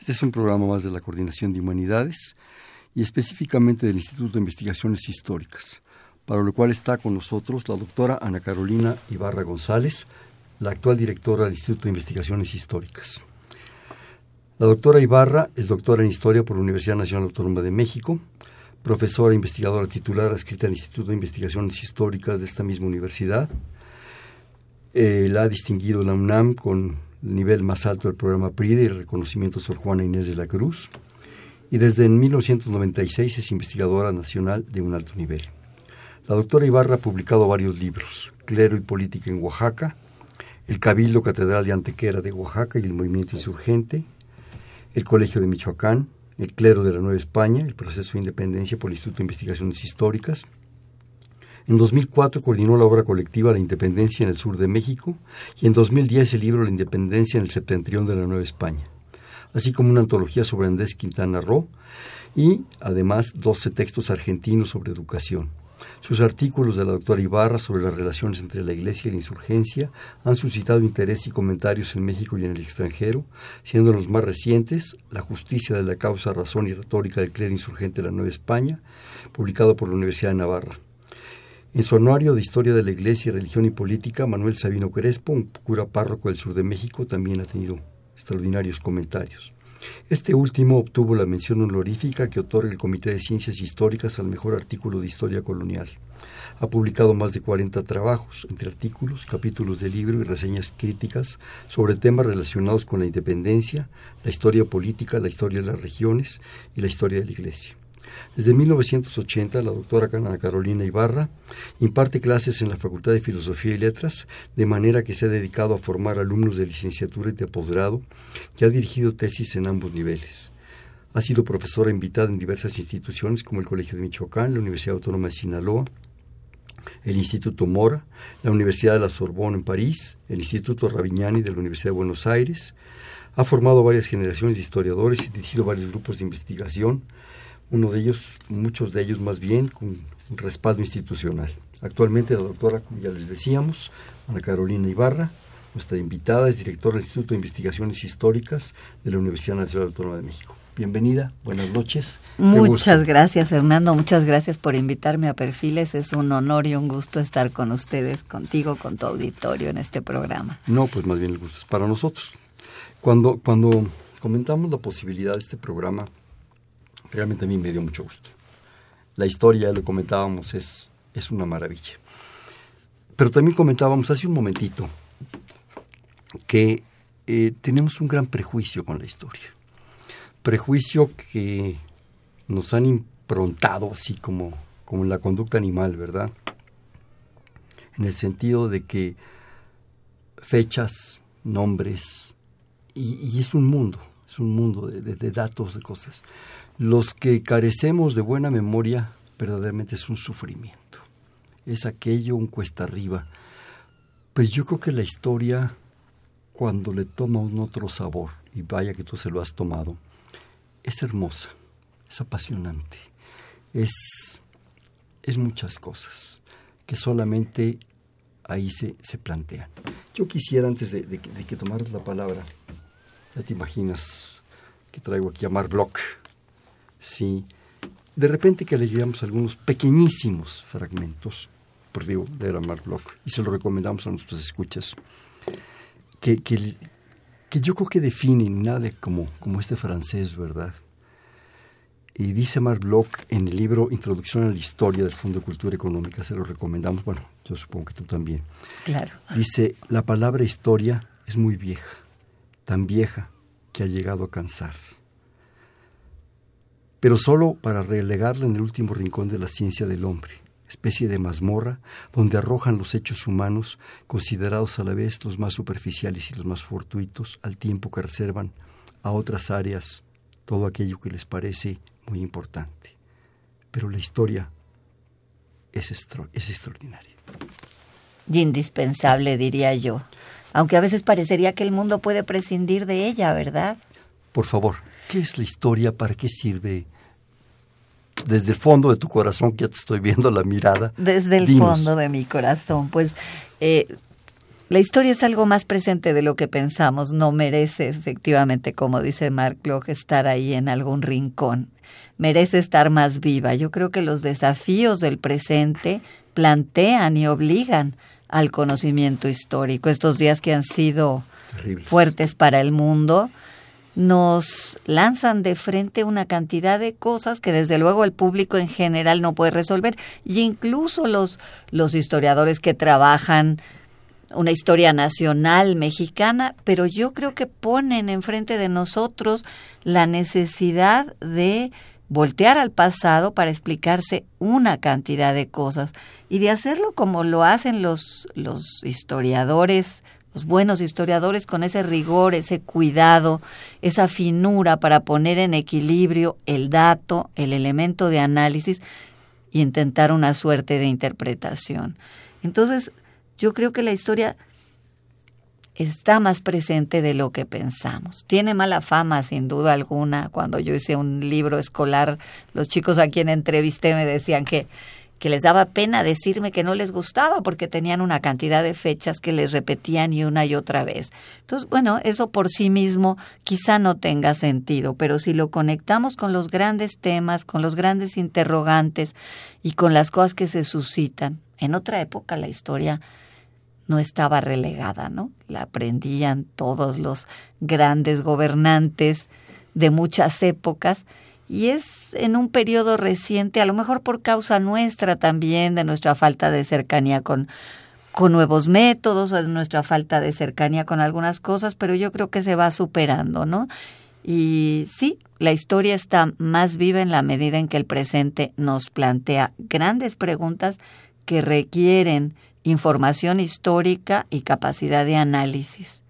Este es un programa más de la Coordinación de Humanidades y específicamente del Instituto de Investigaciones Históricas, para lo cual está con nosotros la doctora Ana Carolina Ibarra González, la actual directora del Instituto de Investigaciones Históricas. La doctora Ibarra es doctora en Historia por la Universidad Nacional Autónoma de México, profesora e investigadora titular adscrita al Instituto de Investigaciones Históricas de esta misma universidad. Eh, la ha distinguido la UNAM con el nivel más alto del programa PRIDE el reconocimiento Sor Juana Inés de la Cruz. Y desde 1996 es investigadora nacional de un alto nivel. La doctora Ibarra ha publicado varios libros, Clero y Política en Oaxaca, El Cabildo Catedral de Antequera de Oaxaca y el Movimiento Insurgente, El Colegio de Michoacán, el clero de la Nueva España, el proceso de independencia por el Instituto de Investigaciones Históricas. En 2004 coordinó la obra colectiva La Independencia en el sur de México y en 2010 el libro La Independencia en el septentrión de la Nueva España, así como una antología sobre Andrés Quintana Roo y además 12 textos argentinos sobre educación. Sus artículos de la doctora Ibarra sobre las relaciones entre la Iglesia y la insurgencia han suscitado interés y comentarios en México y en el extranjero, siendo los más recientes La justicia de la causa, razón y retórica del clero insurgente de la Nueva España, publicado por la Universidad de Navarra. En su anuario de Historia de la Iglesia, Religión y Política, Manuel Sabino Crespo, un cura párroco del sur de México, también ha tenido extraordinarios comentarios. Este último obtuvo la mención honorífica que otorga el Comité de Ciencias Históricas al mejor artículo de historia colonial. Ha publicado más de 40 trabajos, entre artículos, capítulos de libro y reseñas críticas sobre temas relacionados con la independencia, la historia política, la historia de las regiones y la historia de la Iglesia. Desde 1980, la doctora Ana Carolina Ibarra imparte clases en la Facultad de Filosofía y Letras, de manera que se ha dedicado a formar alumnos de licenciatura y de posgrado, que ha dirigido tesis en ambos niveles. Ha sido profesora invitada en diversas instituciones como el Colegio de Michoacán, la Universidad Autónoma de Sinaloa, el Instituto Mora, la Universidad de la Sorbonne en París, el Instituto Ravignani de la Universidad de Buenos Aires. Ha formado varias generaciones de historiadores y dirigido varios grupos de investigación, uno de ellos, muchos de ellos más bien, con un respaldo institucional. Actualmente la doctora, como ya les decíamos, Ana Carolina Ibarra, nuestra invitada, es directora del Instituto de Investigaciones Históricas de la Universidad Nacional Autónoma de México. Bienvenida, buenas noches. Muchas gracias, Hernando. Muchas gracias por invitarme a Perfiles. Es un honor y un gusto estar con ustedes, contigo, con tu auditorio en este programa. No, pues más bien el gusto es para nosotros. Cuando, cuando comentamos la posibilidad de este programa, realmente a mí me dio mucho gusto. La historia, lo comentábamos, es, es una maravilla. Pero también comentábamos hace un momentito que eh, tenemos un gran prejuicio con la historia. Prejuicio que nos han improntado así como, como en la conducta animal, ¿verdad? En el sentido de que fechas, nombres, y, es un mundo, es un mundo de datos, de cosas los que carecemos de buena memoria verdaderamente es un sufrimiento. Es aquello un cuesta arriba. Pues yo creo que la historia, cuando le toma un otro sabor, y vaya que tú se lo has tomado, es hermosa, es apasionante, es, es muchas cosas que solamente ahí se, se plantean. Yo quisiera, antes de, que tomaras la palabra, ya te imaginas que traigo aquí a Mark Bloch, Sí. De repente que leíamos algunos pequeñísimos fragmentos, por digo, leer a Mark Bloch, y se lo recomendamos a nuestros escuchas, que, que, yo creo que definen nada como, como este francés, ¿verdad? Y dice Mark Bloch en el libro Introducción a la Historia del Fondo de Cultura Económica, se lo recomendamos, bueno, yo supongo que tú también. Claro. Dice, la palabra historia es muy vieja, tan vieja que ha llegado a cansar pero solo para relegarla en el último rincón de la ciencia del hombre, especie de mazmorra donde arrojan los hechos humanos, considerados a la vez los más superficiales y los más fortuitos, al tiempo que reservan a otras áreas todo aquello que les parece muy importante. Pero la historia es, es extraordinaria. Y indispensable, diría yo. Aunque a veces parecería que el mundo puede prescindir de ella, ¿verdad? Por favor, ¿qué es la historia? ¿Para qué sirve? Desde el fondo de tu corazón, que ya te estoy viendo la mirada. Desde el fondo de mi corazón, pues eh, la historia es algo más presente de lo que pensamos, no merece efectivamente, como dice Mark Bloch, estar ahí en algún rincón, merece estar más viva. Yo creo que los desafíos del presente plantean y obligan al conocimiento histórico. Estos días que han sido fuertes para el mundo, nos lanzan de frente una cantidad de cosas que desde luego el público en general no puede resolver. Y incluso los, los historiadores que trabajan una historia nacional mexicana, pero yo creo que ponen enfrente de nosotros la necesidad de voltear al pasado para explicarse una cantidad de cosas y de hacerlo como lo hacen los, los historiadores, los buenos historiadores con ese rigor, ese cuidado, esa finura para poner en equilibrio el dato, el elemento de análisis y intentar una suerte de interpretación. Entonces, yo creo que la historia está más presente de lo que pensamos. Tiene mala fama, sin duda alguna. Cuando yo hice un libro escolar, los chicos a quien entrevisté me decían que, que les daba pena decirme que no les gustaba porque tenían una cantidad de fechas que les repetían y una y otra vez. Entonces, bueno, eso por sí mismo quizá no tenga sentido, pero si lo conectamos con los grandes temas, con los grandes interrogantes y con las cosas que se suscitan, en otra época la historia no estaba relegada, ¿no? La aprendían todos los grandes gobernantes de muchas épocas y es en un periodo reciente, a lo mejor por causa nuestra también, de nuestra falta de cercanía con, con nuevos métodos, de nuestra falta de cercanía con algunas cosas, pero yo creo que se va superando, ¿no? Y sí, la historia está más viva en la medida en que el presente nos plantea grandes preguntas que requieren información histórica y capacidad de análisis.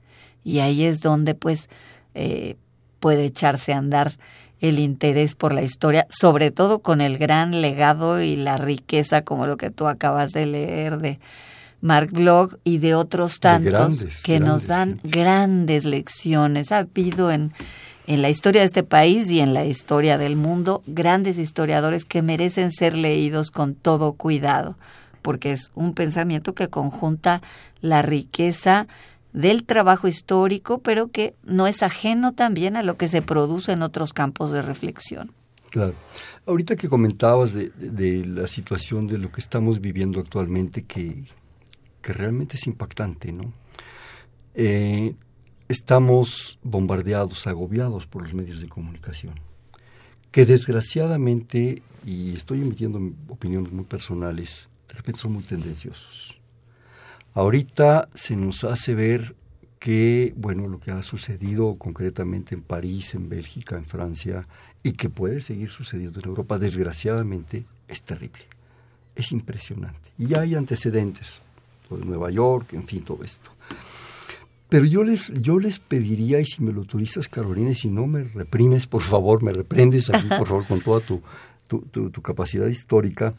Y ahí es donde pues eh, puede echarse a andar el interés por la historia, sobre todo con el gran legado y la riqueza como lo que tú acabas de leer de Mark Bloch y de otros tantos que nos dan grandes lecciones. Ha habido en, en la historia de este país y en la historia del mundo grandes historiadores que merecen ser leídos con todo cuidado porque es un pensamiento que conjunta la riqueza del trabajo histórico, pero que no es ajeno también a lo que se produce en otros campos de reflexión. Claro. Ahorita que comentabas de, la situación de lo que estamos viviendo actualmente, que, que realmente es impactante, ¿no? Eh, estamos bombardeados, agobiados por los medios de comunicación, que desgraciadamente, y estoy emitiendo opiniones muy personales, de repente son muy tendenciosos. Ahorita se nos hace ver que, bueno, lo que ha sucedido concretamente en París, en Bélgica, en Francia, y que puede seguir sucediendo en Europa, desgraciadamente, es terrible. Es impresionante. Y hay antecedentes, lo de Nueva York, en fin, todo esto. Pero yo les, yo les pediría, y si me lo autorizas, Carolina, y si no me reprimes, por favor, me reprendes aquí, por favor, con toda tu, tu capacidad histórica,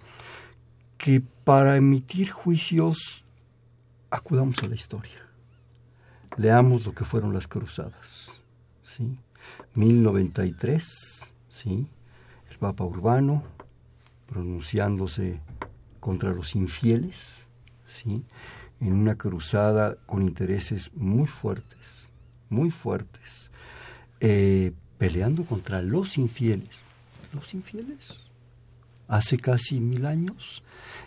que para emitir juicios acudamos a la historia. Leamos lo que fueron las cruzadas. ¿sí? 1093, ¿sí? el Papa Urbano pronunciándose contra los infieles, ¿sí? en una cruzada con intereses muy fuertes, muy fuertes, eh, peleando contra los infieles. Los infieles, hace casi mil años,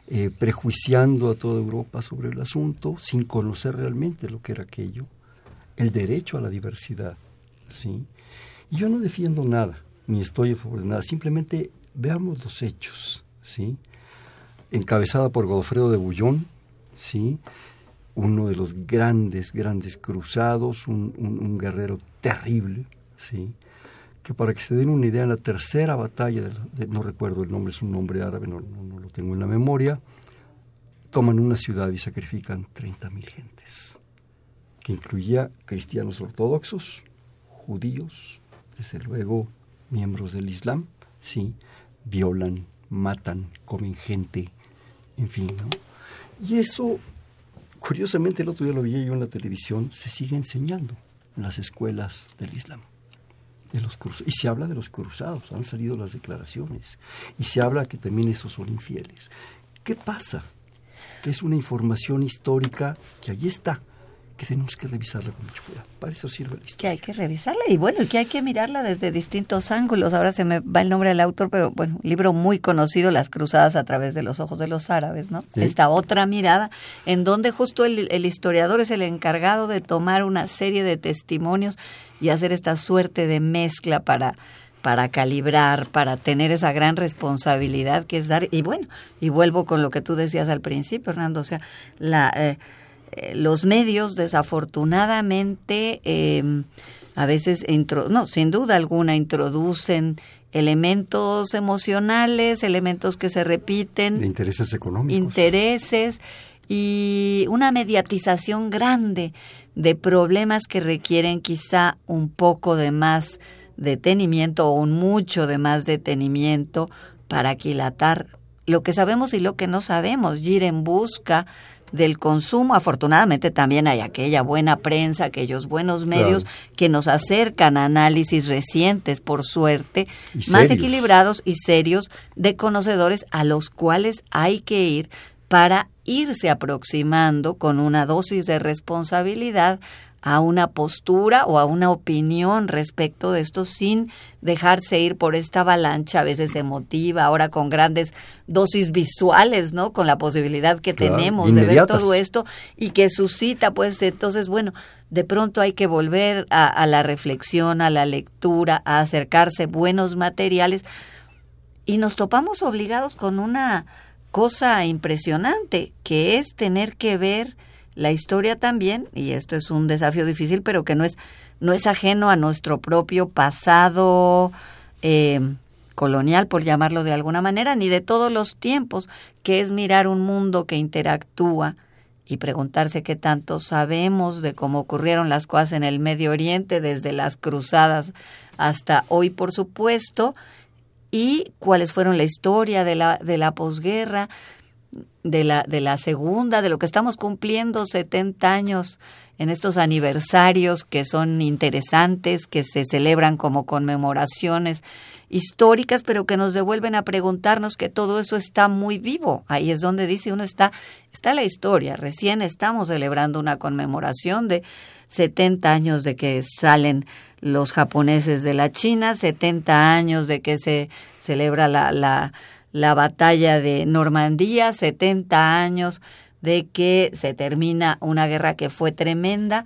eh, prejuiciando a toda Europa sobre el asunto sin conocer realmente lo que era aquello, el derecho a la diversidad. ¿sí? Y yo no defiendo nada, ni estoy a favor de nada, simplemente veamos los hechos. ¿sí? Encabezada por Godofredo de Bullón, ¿sí? uno de los grandes, grandes cruzados, un, un guerrero terrible, ¿sí? Que para que se den una idea, en la tercera batalla, de, no recuerdo el nombre, es un nombre árabe, no, no, lo tengo en la memoria, toman una ciudad y sacrifican 30.000 gentes, que incluía cristianos ortodoxos, judíos, desde luego miembros del Islam, sí, violan, matan, comen gente, en fin, ¿no? Y eso, curiosamente, el otro día lo vi yo en la televisión, se sigue enseñando en las escuelas del Islam. De los y se habla de los cruzados, han salido las declaraciones, y se habla que también esos son infieles. ¿Qué pasa? Que es una información histórica que allí está, que tenemos que revisarla con mucho cuidado. Para eso sirve la historia. Que hay que revisarla y bueno, que hay que mirarla desde distintos ángulos. Ahora se me va el nombre del autor, pero bueno, un libro muy conocido, Las cruzadas a través de los ojos de los árabes, ¿no? Esta otra mirada, en donde justo el, el historiador es el encargado de tomar una serie de testimonios y hacer esta suerte de mezcla para para calibrar, para tener esa gran responsabilidad que es dar. Y bueno, y vuelvo con lo que tú decías al principio, Hernando, o sea, la, eh, eh, los medios desafortunadamente em, a veces, no, sin duda alguna, introducen elementos emocionales, elementos que se repiten. De intereses económicos. Intereses y una mediatización grande de problemas que requieren quizá un poco de más detenimiento o un mucho de más detenimiento para aquilatar lo que sabemos y lo que no sabemos, ir en busca del consumo. Afortunadamente también hay aquella buena prensa, aquellos buenos medios que nos acercan a análisis recientes, por suerte, más equilibrados y serios de conocedores a los cuales hay que ir para irse aproximando con una dosis de responsabilidad a una postura o a una opinión respecto de esto sin dejarse ir por esta avalancha a veces emotiva, ahora con grandes dosis visuales, ¿no? Con la posibilidad que tenemos de ver todo esto y que suscita, pues entonces, bueno, de pronto hay que volver a, a la reflexión, a la lectura, a acercarse buenos materiales y nos topamos obligados con una cosa impresionante, que es tener que ver la historia también, y esto es un desafío difícil, pero que no es, no es ajeno a nuestro propio pasado eh, colonial, por llamarlo de alguna manera, ni de todos los tiempos, que es mirar un mundo que interactúa y preguntarse qué tanto sabemos de cómo ocurrieron las cosas en el Medio Oriente, desde las cruzadas hasta hoy, por supuesto, y cuáles fueron la historia de la, de la posguerra, de la, de la segunda, de lo que estamos cumpliendo 70 años en estos aniversarios que son interesantes, que se celebran como conmemoraciones históricas, pero que nos devuelven a preguntarnos que todo eso está muy vivo. Ahí es donde dice uno está, está la historia. Recién estamos celebrando una conmemoración de 70 años de que salen los japoneses de la China, 70 años de que se celebra la, la la batalla de Normandía, 70 años de que se termina una guerra que fue tremenda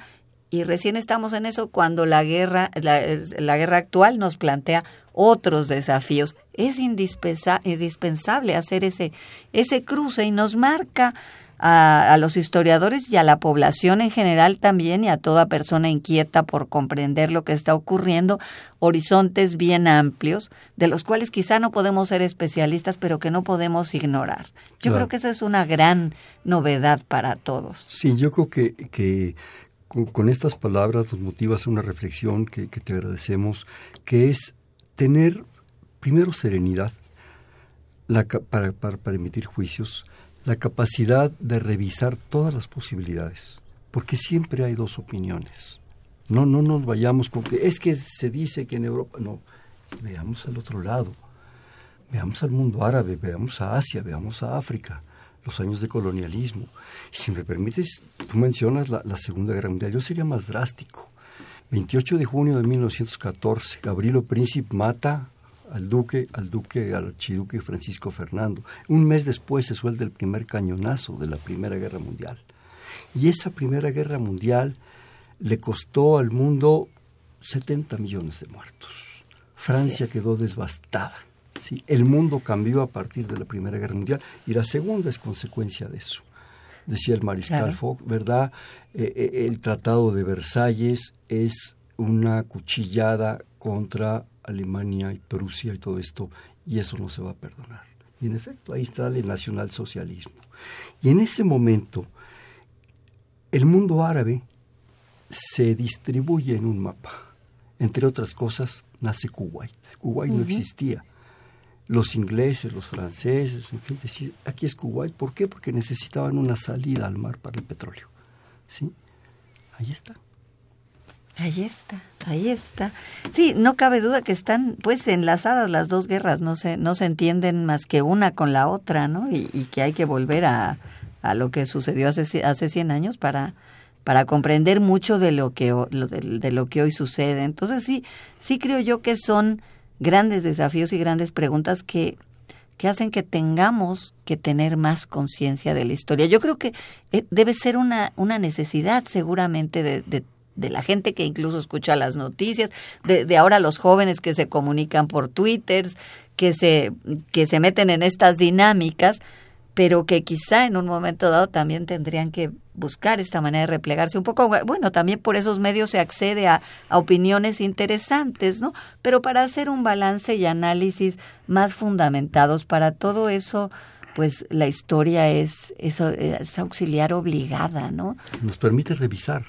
y recién estamos en eso cuando la guerra la, la guerra actual nos plantea otros desafíos. Es indispensable hacer ese ese cruce y nos marca a, los historiadores y a la población en general también y a toda persona inquieta por comprender lo que está ocurriendo, horizontes bien amplios, de los cuales quizá no podemos ser especialistas, pero que no podemos ignorar. Yo creo que esa es una gran novedad para todos. Sí, yo creo que, que con, estas palabras nos motivas una reflexión que, te agradecemos, que es tener primero serenidad la, para, para, para emitir juicios, la capacidad de revisar todas las posibilidades, porque siempre hay dos opiniones. No, no nos vayamos con que es que se dice que en Europa, no, veamos al otro lado, veamos al mundo árabe, veamos a Asia, veamos a África, los años de colonialismo. Y si me permites, tú mencionas la, Segunda Guerra Mundial, yo sería más drástico. 28 de junio de 1914, Gabrielo Príncipe mata al duque, al duque, al archiduque Francisco Fernando. Un mes después se suelta el primer cañonazo de la Primera Guerra Mundial. Y esa Primera Guerra Mundial le costó al mundo 70 millones de muertos. Francia quedó devastada. ¿sí? El mundo cambió a partir de la Primera Guerra Mundial y la segunda es consecuencia de eso. Decía el mariscal Foch, ¿verdad? Eh, eh, el Tratado de Versalles es una cuchillada contra Alemania y Prusia y todo esto, y eso no se va a perdonar. Y en efecto, ahí está el nacionalsocialismo. Y en ese momento, el mundo árabe se distribuye en un mapa. entre otras cosas, nace Kuwait. Kuwait no existía. Los ingleses, los franceses, en fin, decían, aquí es Kuwait. ¿Por qué? Porque necesitaban una salida al mar para el petróleo. ¿Sí? Ahí está. Ahí está, ahí está. Sí, no cabe duda que están pues enlazadas las dos guerras, no se, no se entienden más que una con la otra, ¿no? Y, y que hay que volver a, a lo que sucedió hace, hace 100 años para, para comprender mucho de lo, que, de, de lo que hoy sucede. Entonces sí, sí creo yo que son grandes desafíos y grandes preguntas que, que hacen que tengamos que tener más conciencia de la historia. Yo creo que eh, debe ser una, una necesidad seguramente de, de, de la gente que incluso escucha las noticias, de, de ahora los jóvenes que se comunican por Twitter, que se, que se meten en estas dinámicas, pero que quizá en un momento dado también tendrían que buscar esta manera de replegarse un poco. Bueno, también por esos medios se accede a, a, opiniones interesantes, ¿no? Pero para hacer un balance y análisis más fundamentados para todo eso, pues la historia es, es, es auxiliar obligada, ¿no? Nos permite revisar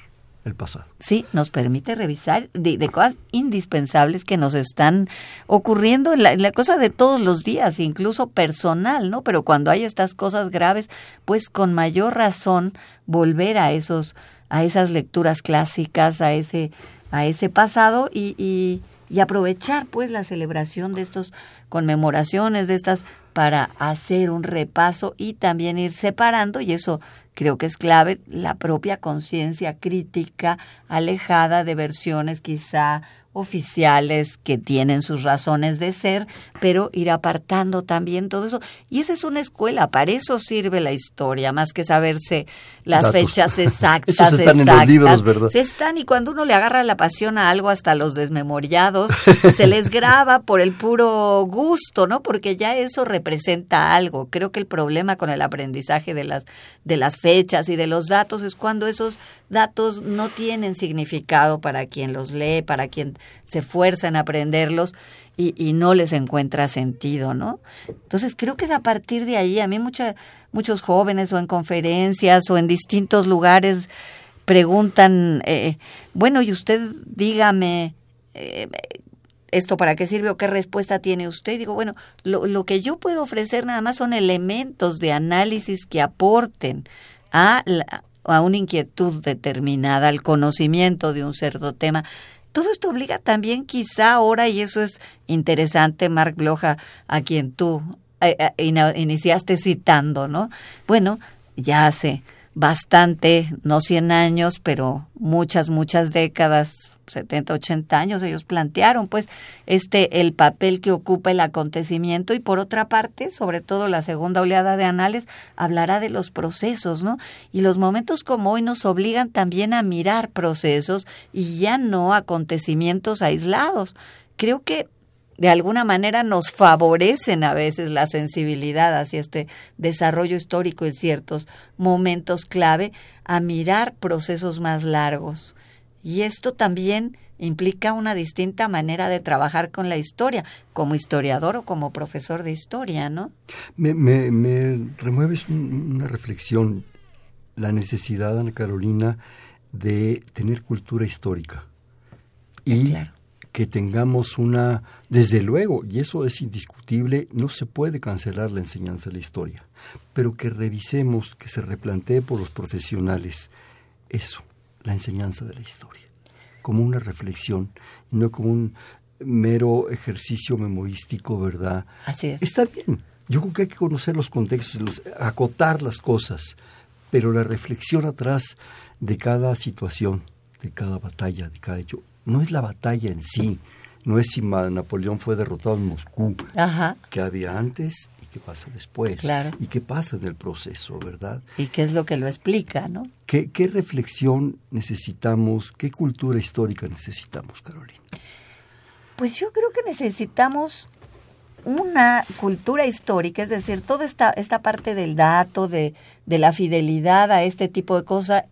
el pasado. Sí, nos permite revisar de, cosas indispensables que nos están ocurriendo en la, cosa de todos los días, incluso personal, ¿no? Pero cuando hay estas cosas graves, pues con mayor razón volver a esos, a esas lecturas clásicas, a ese, a ese pasado y, y, aprovechar pues la celebración de estos conmemoraciones, de estas para hacer un repaso y también ir separando, y eso creo que es clave, la propia conciencia crítica alejada de versiones quizá oficiales que tienen sus razones de ser, pero ir apartando también todo eso. Y esa es una escuela, para eso sirve la historia, más que saberse las Datos. fechas exactas. Esos están exactas. en los libros, ¿verdad? Se están, y cuando uno le agarra la pasión a algo, hasta los desmemoriados, se les graba por el puro gusto, ¿no? Porque ya eso representa algo. Creo que el problema con el aprendizaje de las, de las fechas y de los datos es cuando esos datos no tienen significado para quien los lee, para quien se esfuerza en aprenderlos y, y, no les encuentra sentido, ¿no? Entonces creo que es a partir de ahí, a mí mucha, muchos jóvenes o en conferencias o en distintos lugares preguntan, eh, bueno, y usted dígame, eh, ¿esto para qué sirve o qué respuesta tiene usted? Digo, bueno, lo, lo que yo puedo ofrecer nada más son elementos de análisis que aporten a, la, a una inquietud determinada, al conocimiento de un cierto tema todo esto obliga también quizá ahora, y eso es interesante, Mark Bloja, a quien tú eh, eh, iniciaste citando, ¿no? Bueno, ya hace bastante, no 100 años, pero muchas, muchas décadas, 70, 80 años, ellos plantearon pues este el papel que ocupa el acontecimiento y por otra parte, sobre todo la segunda oleada de anales hablará de los procesos, ¿no? Y los momentos como hoy nos obligan también a mirar procesos y ya no acontecimientos aislados. Creo que de alguna manera nos favorecen a veces la sensibilidad hacia este desarrollo histórico en ciertos momentos clave a mirar procesos más largos. Y esto también implica una distinta manera de trabajar con la historia, como historiador o como profesor de historia, ¿no? Me, me, me remueves un, una reflexión, la necesidad, Ana Carolina, de tener cultura histórica. Y claro. que tengamos una, desde luego, y eso es indiscutible, no se puede cancelar la enseñanza de la historia, pero que revisemos, que se replantee por los profesionales eso la enseñanza de la historia, como una reflexión, y no como un mero ejercicio memorístico, ¿verdad? Así es. Está bien. Yo creo que hay que conocer los contextos, los, acotar las cosas, pero la reflexión atrás de cada situación, de cada batalla, de cada hecho, no es la batalla en sí, no es si Napoleón fue derrotado en Moscú, Ajá. que había antes qué pasa después, claro. y qué pasa en el proceso, ¿verdad? Y qué es lo que lo explica, ¿no? ¿Qué, qué reflexión necesitamos, qué cultura histórica necesitamos, Carolina? Pues yo creo que necesitamos una cultura histórica, es decir, toda esta, esta parte del dato, de, de la fidelidad a este tipo de cosas,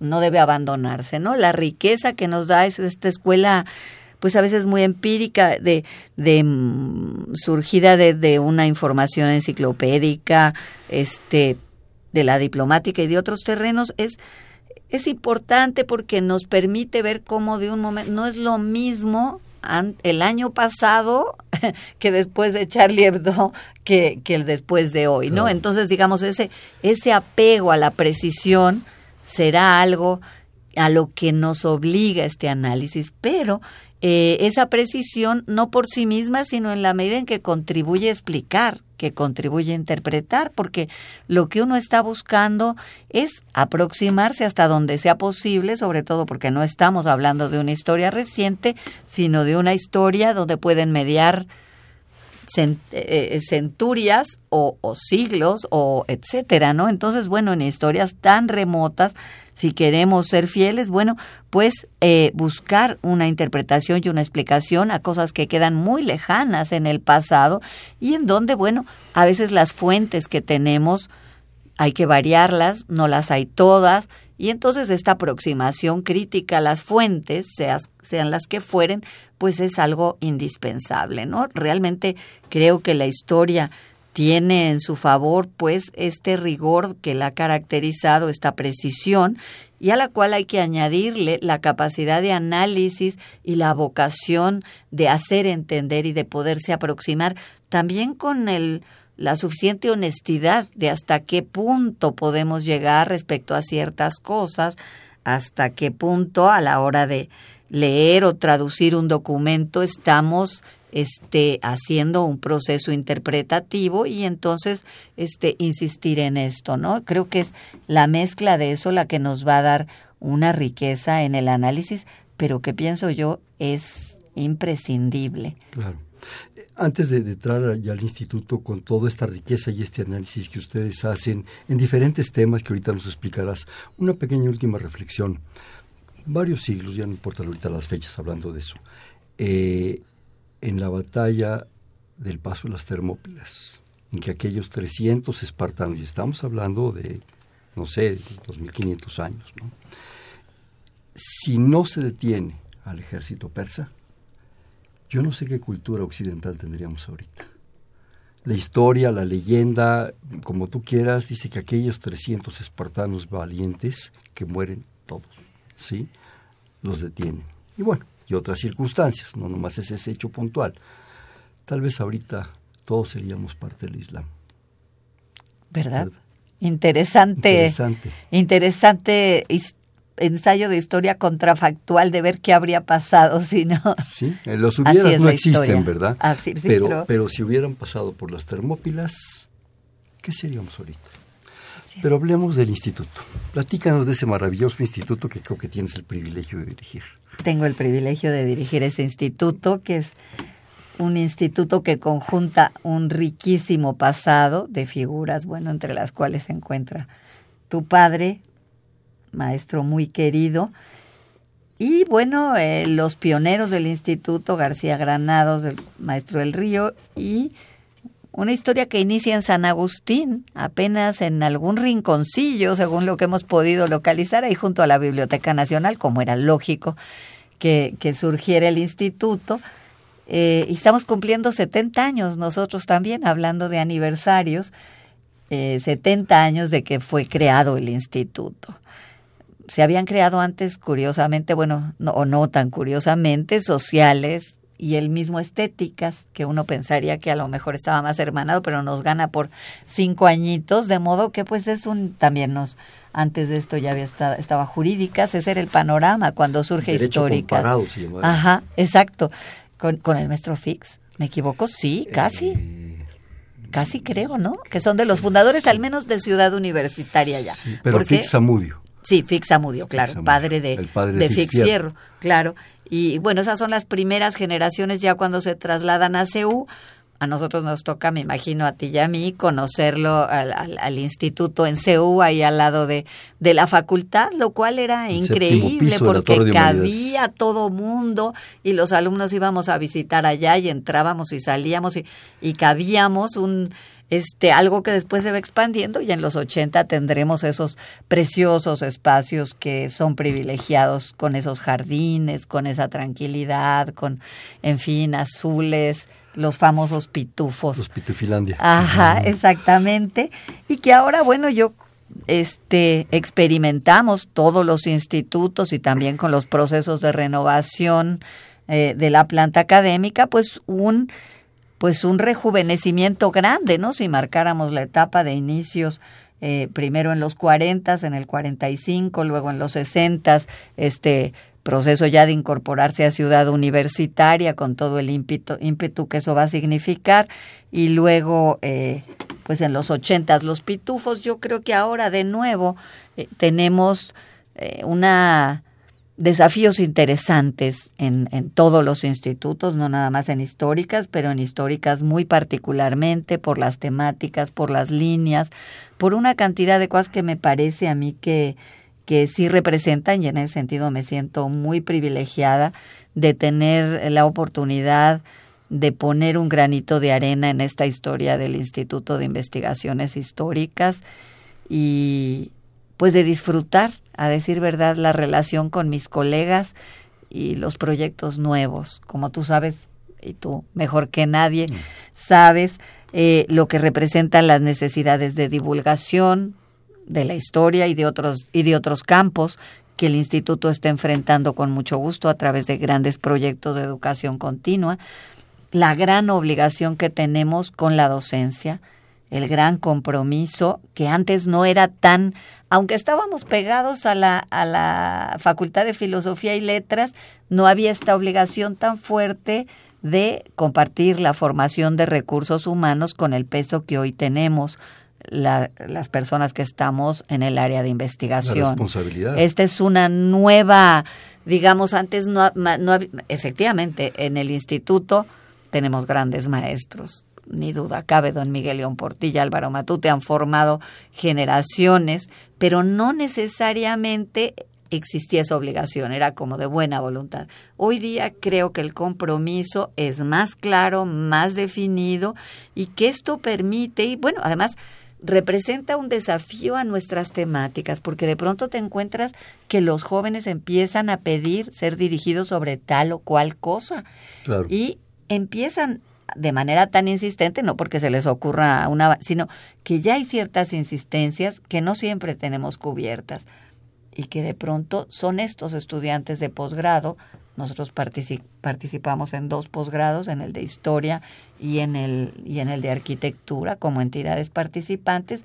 no debe abandonarse, ¿no? La riqueza que nos da es esta escuela pues a veces muy empírica, de, de um, surgida de, de, una información enciclopédica, este, de la diplomática y de otros terrenos, es es importante porque nos permite ver cómo de un momento, no es lo mismo el año pasado que después de Charlie Hebdo que, que el después de hoy, ¿no? Entonces, digamos, ese, ese apego a la precisión será algo a lo que nos obliga este análisis, pero eh, esa precisión no por sí misma, sino en la medida en que contribuye a explicar, que contribuye a interpretar, porque lo que uno está buscando es aproximarse hasta donde sea posible, sobre todo porque no estamos hablando de una historia reciente, sino de una historia donde pueden mediar eh, eh, centurias o, o, siglos o etcétera, ¿no? Entonces, bueno, en historias tan remotas si queremos ser fieles, bueno, pues eh, buscar una interpretación y una explicación a cosas que quedan muy lejanas en el pasado y en donde, bueno, a veces las fuentes que tenemos hay que variarlas, no las hay todas, y entonces esta aproximación crítica a las fuentes, sean las que fueren, pues es algo indispensable, ¿no? Realmente creo que la historia tiene en su favor pues este rigor que la ha caracterizado, esta precisión, y a la cual hay que añadirle la capacidad de análisis y la vocación de hacer entender y de poderse aproximar, también con el, la suficiente honestidad de hasta qué punto podemos llegar respecto a ciertas cosas, hasta qué punto a la hora de leer o traducir un documento estamos esté haciendo un proceso interpretativo y entonces este insistir en esto, ¿no? Creo que es la mezcla de eso la que nos va a dar una riqueza en el análisis, pero que pienso yo es imprescindible. Claro. Antes de, entrar ya al instituto con toda esta riqueza y este análisis que ustedes hacen en diferentes temas que ahorita nos explicarás, una pequeña última reflexión. Varios siglos, ya no importa ahorita las fechas hablando de eso. Eh, en la batalla del paso de las Termópilas, en que aquellos 300 espartanos, y estamos hablando de, no sé, 2.500 años, si no se detiene al ejército persa, yo no sé qué cultura occidental tendríamos ahorita. La historia, la leyenda, como tú quieras, dice que aquellos 300 espartanos valientes que mueren todos, ¿sí? Los detienen. Y bueno, y otras circunstancias, no nomás es ese hecho puntual. Tal vez ahorita todos seríamos parte del Islam. ¿Verdad? Interesante. Interesante. Interesante ensayo de historia contrafactual de ver qué habría pasado si no. Sí, eh, los hubieras no existen, ¿verdad? Así, sí, pero, pero, si hubieran pasado por las Termópilas, ¿qué seríamos ahorita? Pero hablemos del instituto. Platícanos de ese maravilloso instituto que creo que tienes el privilegio de dirigir. Tengo el privilegio de dirigir ese instituto, que es un instituto que conjunta un riquísimo pasado de figuras, bueno, entre las cuales se encuentra tu padre, maestro muy querido, y bueno, eh, los pioneros del instituto, García Granados, el maestro del Río, y una historia que inicia en San Agustín, apenas en algún rinconcillo, según lo que hemos podido localizar, ahí junto a la Biblioteca Nacional, como era lógico que, surgiera el instituto. Eh, y estamos cumpliendo 70 años nosotros también, hablando de aniversarios, 70 eh, años de que fue creado el instituto. Se habían creado antes, curiosamente, bueno, o no tan curiosamente, sociales, y el mismo estéticas, que uno pensaría que a lo mejor estaba más hermanado, pero nos gana por cinco añitos, de modo que pues es un, también nos, antes de esto ya había estado, estaba jurídicas, ese era el panorama cuando surge históricas. Ajá, exacto, con, con el maestro Fix, ¿me equivoco? Sí, casi. Eh, casi creo, ¿no? Que son de los fundadores, al menos de Ciudad Universitaria ya. pero Fix Amudio. Sí, Fix Amudio, claro, padre de, de, Fix, Fierro, claro. Y bueno, esas son las primeras generaciones ya cuando se trasladan a CEU. A nosotros nos toca, me imagino, a ti y a mí, conocerlo al, al, instituto en CEU, ahí al lado de, de la facultad, lo cual era increíble porque cabía todo mundo y los alumnos íbamos a visitar allá y entrábamos y salíamos y, y cabíamos un este, algo que después se va expandiendo y en los 80 tendremos esos preciosos espacios que son privilegiados con esos jardines, con esa tranquilidad, con, en fin, azules, los famosos pitufos. Los pitufilandia. Ajá, exactamente. Y que ahora, bueno, yo este experimentamos todos los institutos y también con los procesos de renovación eh, de la planta académica, pues un pues un rejuvenecimiento grande, ¿no? Si marcáramos la etapa de inicios eh, primero en los 40, en el 45, luego en los 60, este proceso ya de incorporarse a ciudad universitaria con todo el ímpetu, ímpetu que eso va a significar y luego eh, pues en los 80 los pitufos yo creo que ahora de nuevo eh, tenemos eh, una desafíos interesantes en, en todos los institutos, no nada más en históricas, pero en históricas muy particularmente por las temáticas, por las líneas, por una cantidad de cosas que me parece a mí que, que sí representan y en ese sentido me siento muy privilegiada de tener la oportunidad de poner un granito de arena en esta historia del Instituto de Investigaciones Históricas. Y pues de disfrutar a decir verdad, la relación con mis colegas y los proyectos nuevos. Como tú sabes, y tú mejor que nadie, mm. sabes eh, lo que representan las necesidades de divulgación de la historia y de otros y de otros campos que el instituto está enfrentando con mucho gusto a través de grandes proyectos de educación continua, la gran obligación que tenemos con la docencia, el gran compromiso que antes no era tan, aunque estábamos pegados a la, a la Facultad de Filosofía y Letras, no había esta obligación tan fuerte de compartir la formación de recursos humanos con el peso que hoy tenemos la, las personas que estamos en el área de investigación. La responsabilidad. Esta es una nueva, digamos, antes no, no efectivamente en el instituto tenemos grandes maestros, ni duda cabe, don Miguel León Portilla, Álvaro Matute, han formado generaciones, pero no necesariamente existía esa obligación, era como de buena voluntad. Hoy día creo que el compromiso es más claro, más definido y que esto permite, y bueno, además representa un desafío a nuestras temáticas, porque de pronto te encuentras que los jóvenes empiezan a pedir ser dirigidos sobre tal o cual cosa. Y empiezan de manera tan insistente, no porque se les ocurra una, sino que ya hay ciertas insistencias que no siempre tenemos cubiertas y que de pronto son estos estudiantes de posgrado. Nosotros participamos en dos posgrados, en el de historia y en el, y en el de arquitectura como entidades participantes,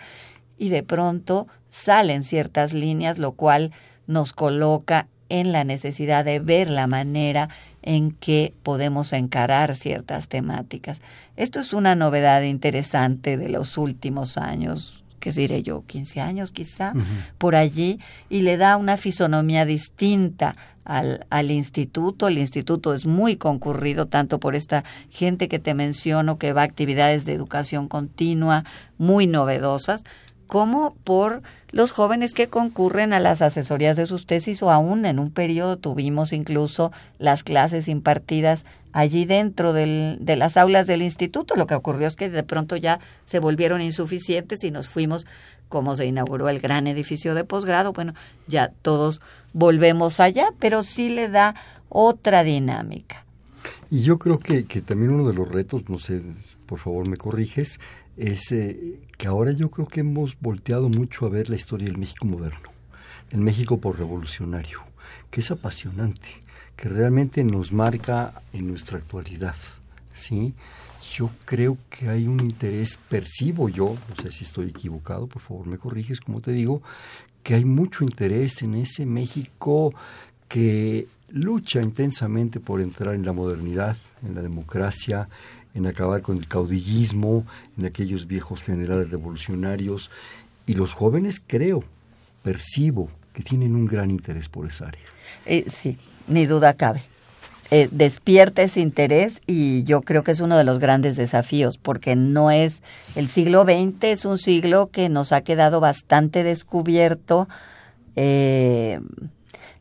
y de pronto salen ciertas líneas, lo cual nos coloca en la necesidad de ver la manera en que podemos encarar ciertas temáticas. Esto es una novedad interesante de los últimos años, que diré yo, 15 años quizá, por allí, y le da una fisonomía distinta al, al instituto. El instituto es muy concurrido tanto por esta gente que te menciono que va a actividades de educación continua muy novedosas, como por los jóvenes que concurren a las asesorías de sus tesis o aún en un periodo tuvimos incluso las clases impartidas allí dentro del, de las aulas del instituto. Lo que ocurrió es que de pronto ya se volvieron insuficientes y nos fuimos, como se inauguró el gran edificio de posgrado, bueno, ya todos volvemos allá, pero sí le da otra dinámica. Y yo creo que, que también uno de los retos, no sé, por favor me corriges, es eh, que ahora yo creo que hemos volteado mucho a ver la historia del México moderno, el México por revolucionario, que es apasionante, que realmente nos marca en nuestra actualidad, ¿sí? Yo creo que hay un interés, percibo yo, no sé si estoy equivocado, por favor me corriges, como te digo, que hay mucho interés en ese México que lucha intensamente por entrar en la modernidad, en la democracia, en acabar con el caudillismo, en aquellos viejos generales revolucionarios. Y los jóvenes creo, percibo, que tienen un gran interés por esa área. Eh, sí, ni duda cabe. Eh, despierta ese interés y yo creo que es uno de los grandes desafíos, porque no es, el siglo XX es un siglo que nos ha quedado bastante descubierto. Eh,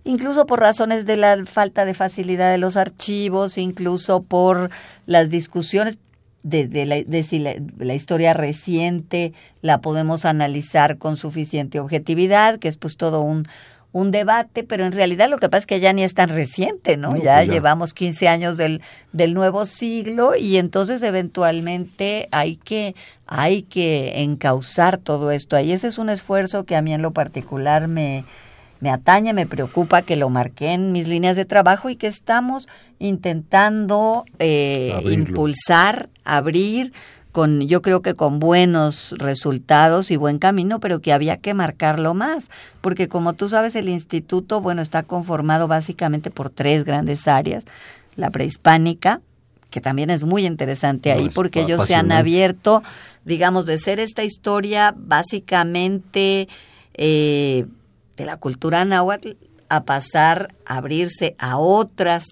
incluso por razones de la falta de facilidad de los archivos, incluso por las discusiones de, la, de si la, historia reciente la podemos analizar con suficiente objetividad, que es pues todo un, un debate, pero en realidad lo que pasa es que ya ni es tan reciente, ¿no? ya, pues ya, llevamos 15 años del, del nuevo siglo y entonces eventualmente hay que, hay que encauzar todo esto. Ahí ese es un esfuerzo que a mí en lo particular me, me atañe, me preocupa que lo marqué en mis líneas de trabajo y que estamos intentando eh, impulsar, abrir, con yo creo que con buenos resultados y buen camino, pero que había que marcarlo más, porque como tú sabes el instituto, bueno, está conformado básicamente por tres grandes áreas, la prehispánica, que también es muy interesante ahí porque ellos se han abierto, digamos, de ser esta historia básicamente eh, de la cultura náhuatl a pasar a abrirse a otras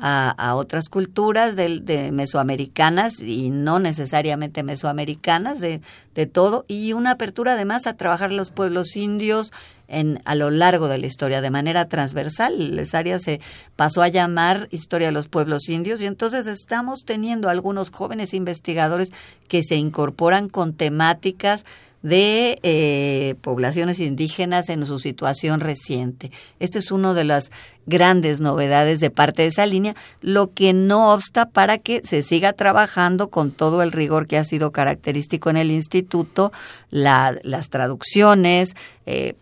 a, otras culturas de, de, mesoamericanas y no necesariamente mesoamericanas, de, de todo, y una apertura además a trabajar los pueblos indios en, a lo largo de la historia, de manera transversal. Esa área se pasó a llamar Historia de los Pueblos Indios y entonces estamos teniendo algunos jóvenes investigadores que se incorporan con temáticas de eh, poblaciones indígenas en su situación reciente. Este es uno de las grandes novedades de parte de esa línea, lo que no obsta para que se siga trabajando con todo el rigor que ha sido característico en el instituto, las traducciones, eh,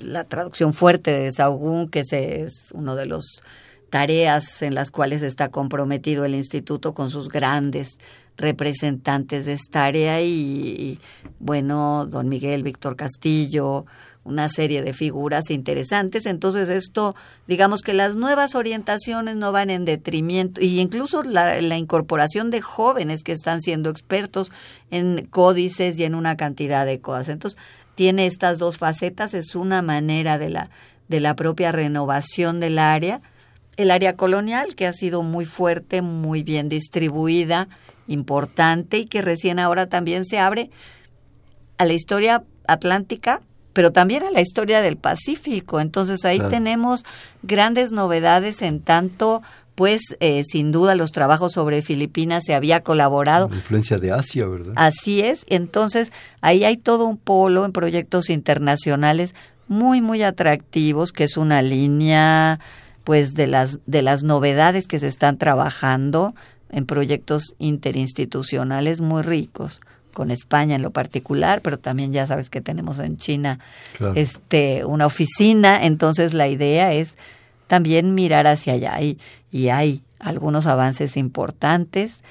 la traducción fuerte de Saugún, que es uno de los tareas en las cuales está comprometido el instituto con sus grandes representantes de esta área y, bueno, don Miguel, Víctor Castillo, una serie de figuras interesantes. Entonces esto, digamos que las nuevas orientaciones no van en detrimento, y incluso la, incorporación de jóvenes que están siendo expertos en códices y en una cantidad de cosas. Entonces tiene estas dos facetas, es una manera de la, de la propia renovación del área. El área colonial, que ha sido muy fuerte, muy bien distribuida, importante y que recién ahora también se abre a la historia atlántica, pero también a la historia del Pacífico. Entonces ahí tenemos grandes novedades en tanto pues eh, sin duda los trabajos sobre Filipinas se había colaborado. La influencia de Asia, ¿verdad? Así es. Entonces, ahí hay todo un polo en proyectos internacionales muy, muy atractivos, que es una línea pues de las, de las novedades que se están trabajando en proyectos interinstitucionales muy ricos con España en lo particular, pero también ya sabes que tenemos en China este una oficina, entonces la idea es también mirar hacia allá y, y hay algunos avances importantes.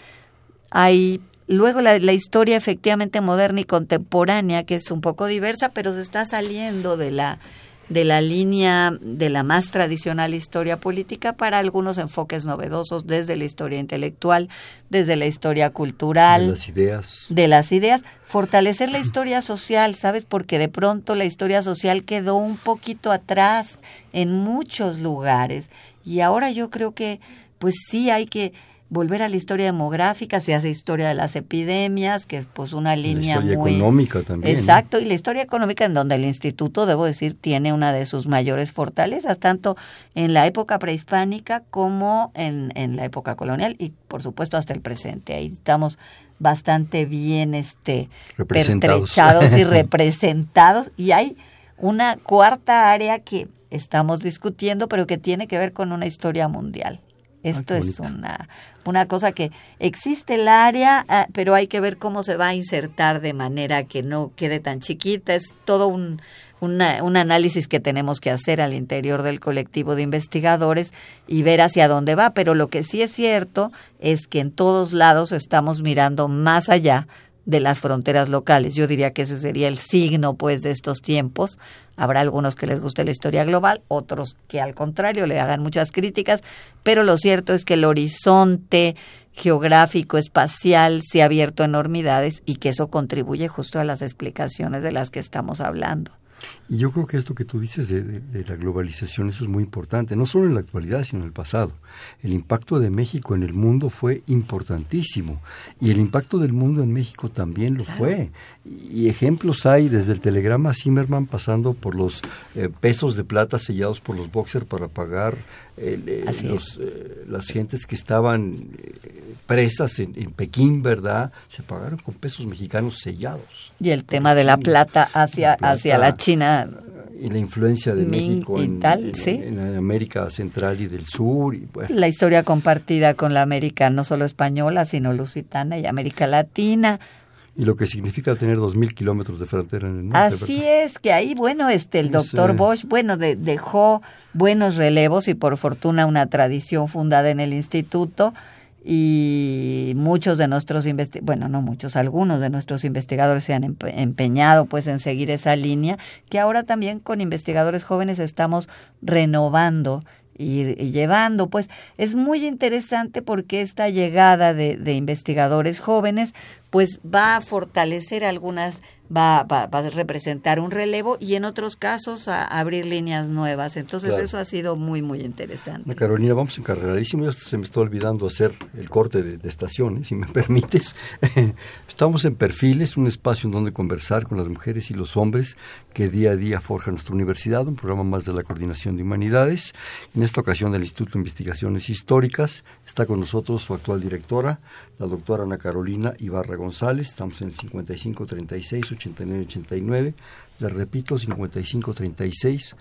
Hay luego la, la historia efectivamente moderna y contemporánea que es un poco diversa, pero se está saliendo de la de la línea de la más tradicional historia política para algunos enfoques novedosos desde la historia intelectual, desde la historia cultural, de las ideas, de las ideas, fortalecer la historia social, ¿sabes? Porque de pronto la historia social quedó un poquito atrás en muchos lugares. Y ahora yo creo que pues sí hay que volver a la historia demográfica, se hace historia de las epidemias, que es pues una línea la historia muy económica también. Exacto, y la historia económica en donde el instituto, debo decir, tiene una de sus mayores fortalezas, tanto en la época prehispánica como en, en la época colonial y por supuesto hasta el presente. Ahí estamos bastante bien este representados y representados y hay una cuarta área que estamos discutiendo, pero que tiene que ver con una historia mundial. Esto es una, una cosa que existe el área, ah, pero hay que ver cómo se va a insertar de manera que no quede tan chiquita. Es todo un, un análisis que tenemos que hacer al interior del colectivo de investigadores y ver hacia dónde va. Pero lo que sí es cierto es que en todos lados estamos mirando más allá de las fronteras locales. Yo diría que ese sería el signo pues de estos tiempos. Habrá algunos que les guste la historia global, otros que al contrario le hagan muchas críticas, pero lo cierto es que el horizonte geográfico, espacial, se ha abierto enormidades y que eso contribuye justo a las explicaciones de las que estamos hablando. Y yo creo que esto que tú dices de, la globalización, eso es muy importante, no solo en la actualidad, sino en el pasado. El impacto de México en el mundo fue importantísimo y el impacto del mundo en México también lo fue. Y ejemplos hay desde el telegrama Zimmerman pasando por los eh, pesos de plata sellados por los boxers para pagar eh, los, eh, las gentes que estaban presas en, Pekín, ¿verdad? Se pagaron con pesos mexicanos sellados. Y el tema de la plata hacia, hacia la China y la influencia de México en, tal, en, América Central y del Sur. Y, La historia compartida con la América no solo española, sino lusitana y América Latina. Y lo que significa tener dos mil kilómetros de frontera en el norte. Así es, que ahí, bueno, este, el doctor Bosch, bueno, dejó buenos relevos y por fortuna una tradición fundada en el instituto y muchos de nuestros bueno, no muchos, algunos de nuestros investigadores se han empeñado pues en seguir esa línea, que ahora también con investigadores jóvenes estamos renovando y, llevando. Pues es muy interesante porque esta llegada de, de investigadores jóvenes pues va a fortalecer algunas va, va, va, a representar un relevo y en otros casos a, abrir líneas nuevas. Entonces eso ha sido muy, muy interesante. Carolina, vamos encarregadísimo. Ya se me está olvidando hacer el corte de, estaciones, si me permites. Estamos en Perfiles, un espacio en donde conversar con las mujeres y los hombres que día a día forja nuestra universidad, un programa más de la Coordinación de Humanidades. En esta ocasión del Instituto de Investigaciones Históricas está con nosotros su actual directora, la doctora Ana Carolina Ibarra González. Estamos en el 5536 8989. Les repito, 5536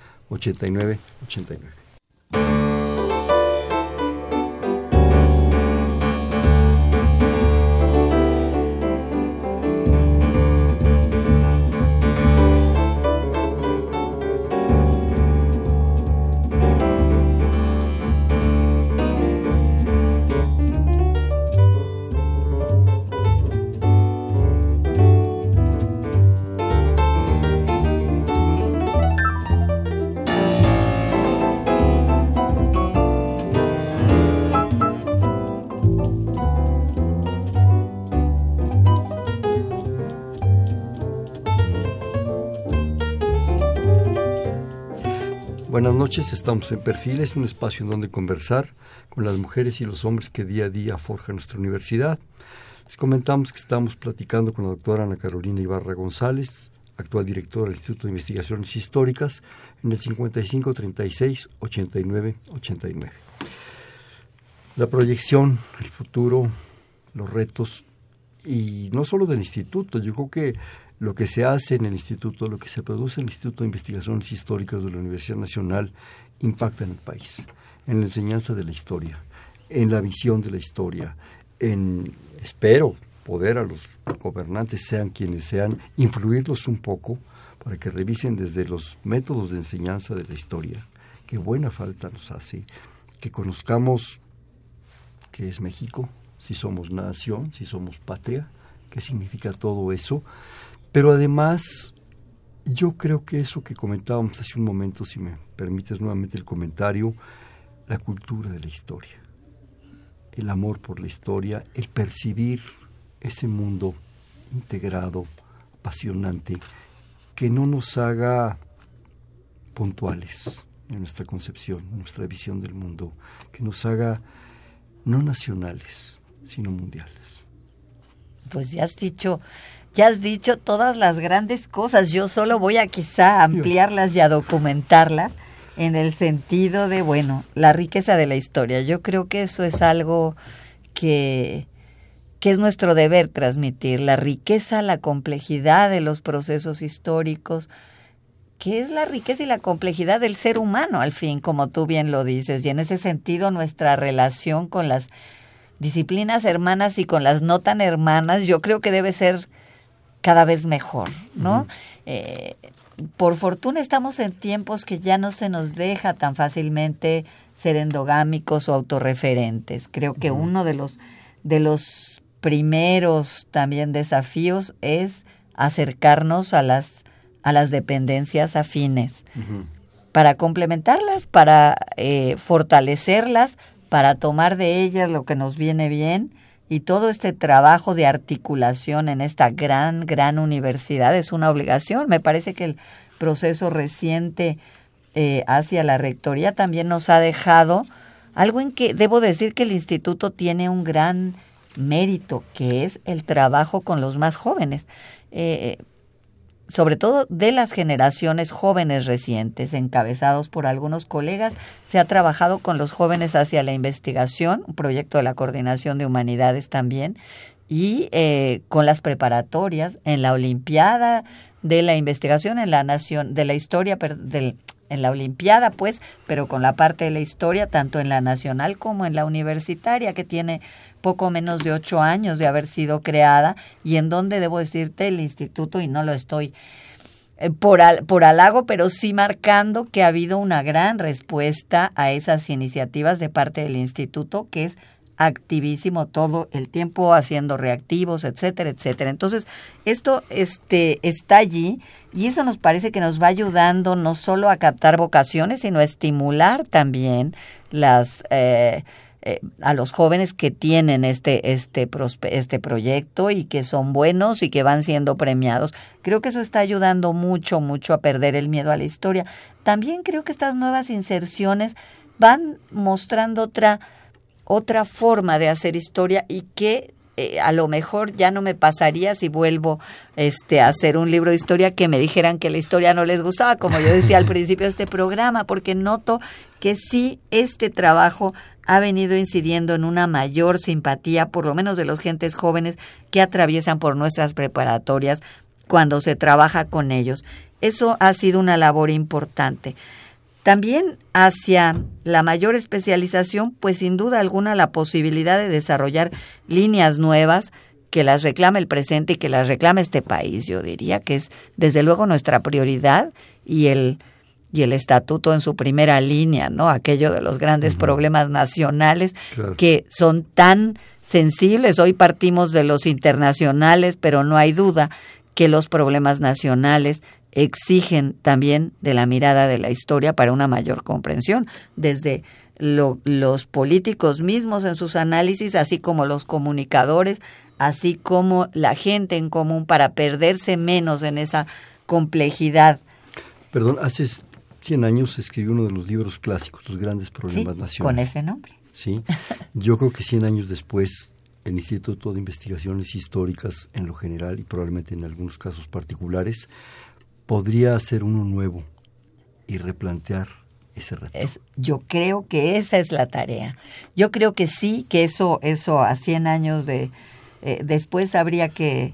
Buenas noches, estamos en Perfiles, un espacio en donde conversar con las mujeres y los hombres que día a día forjan nuestra universidad. Les comentamos que estamos platicando con la doctora Ana Carolina Ibarra González, actual directora del Instituto de Investigaciones Históricas, en el 5536 8989. La proyección, el futuro, los retos, y no solo del instituto, yo creo que lo que se hace en el instituto, lo que se produce en el Instituto de Investigaciones Históricas de la Universidad Nacional, impacta en el país, en la enseñanza de la historia, en la visión de la historia, en, espero, poder a los gobernantes, sean quienes sean, influirlos un poco para que revisen desde los métodos de enseñanza de la historia, que buena falta nos hace, que conozcamos qué es México, si somos nación, si somos patria, qué significa todo eso, pero además, yo creo que eso que comentábamos hace un momento, si me permites nuevamente el comentario, la cultura de la historia, el amor por la historia, el percibir ese mundo integrado, apasionante, que no nos haga puntuales en nuestra concepción, en nuestra visión del mundo, que nos haga no nacionales, sino mundiales. Pues ya has dicho ya has dicho todas las grandes cosas. Yo solo voy a quizá ampliarlas y a documentarlas en el sentido de, bueno, la riqueza de la historia. Yo creo que eso es algo que, que es nuestro deber transmitir, la riqueza, la complejidad de los procesos históricos, que es la riqueza y la complejidad del ser humano, al fin, como tú bien lo dices, y en ese sentido nuestra relación con las disciplinas hermanas y con las no tan hermanas, yo creo que debe ser cada vez mejor, ¿no? Eh, por fortuna estamos en tiempos que ya no se nos deja tan fácilmente ser endogámicos o autorreferentes. Creo que uno de los de los primeros también desafíos es acercarnos a las a las dependencias afines para complementarlas, para eh, fortalecerlas, para tomar de ellas lo que nos viene bien y todo este trabajo de articulación en esta gran, gran universidad es una obligación. Me parece que el proceso reciente eh, hacia la rectoría también nos ha dejado algo en que debo decir que el instituto tiene un gran mérito, que es el trabajo con los más jóvenes. Eh, sobre todo de las generaciones jóvenes recientes, encabezados por algunos colegas. Se ha trabajado con los jóvenes hacia la investigación, un proyecto de la Coordinación de Humanidades también, y eh, con las preparatorias en la Olimpiada de la investigación en la nación de la historia del, en la Olimpiada, pues, pero con la parte de la historia, tanto en la nacional como en la universitaria, que tiene poco menos de ocho años de haber sido creada, y en donde debo decirte el instituto, y no lo estoy eh, por, al, por halago, pero sí marcando que ha habido una gran respuesta a esas iniciativas de parte del instituto, que es activísimo todo el tiempo haciendo reactivos, etcétera, etcétera. Entonces, esto este, está allí y eso nos parece que nos va ayudando no solo a captar vocaciones, sino a estimular también las... Eh, eh, a los jóvenes que tienen este, este, este proyecto y que son buenos y que van siendo premiados. Creo que eso está ayudando mucho, mucho a perder el miedo a la historia. También creo que estas nuevas inserciones van mostrando otra otra forma de hacer historia y que eh, a lo mejor ya no me pasaría si vuelvo este, a hacer un libro de historia que me dijeran que la historia no les gustaba, como yo decía al principio de este programa, porque noto que sí este trabajo ha venido incidiendo en una mayor simpatía, por lo menos de los gentes jóvenes que atraviesan por nuestras preparatorias cuando se trabaja con ellos. Eso ha sido una labor importante. También hacia la mayor especialización, pues sin duda alguna la posibilidad de desarrollar líneas nuevas que las reclame el presente y que las reclame este país, yo diría que es desde luego nuestra prioridad y el y el estatuto en su primera línea, ¿no? Aquello de los grandes problemas nacionales que son tan sensibles. Hoy partimos de los internacionales, pero no hay duda que los problemas nacionales exigen también de la mirada de la historia para una mayor comprensión, desde los políticos mismos en sus análisis, así como los comunicadores, así como la gente en común, para perderse menos en esa complejidad. Perdón, hace 100 años escribió uno de los libros clásicos, Los grandes problemas sí, nacionales. Con ese nombre. Sí, yo creo que 100 años después el Instituto de Investigaciones Históricas en lo general y probablemente en algunos casos particulares podría hacer uno nuevo y replantear ese reto. yo creo que esa es la tarea. Yo creo que sí, que eso, eso a 100 años de eh, después habría que,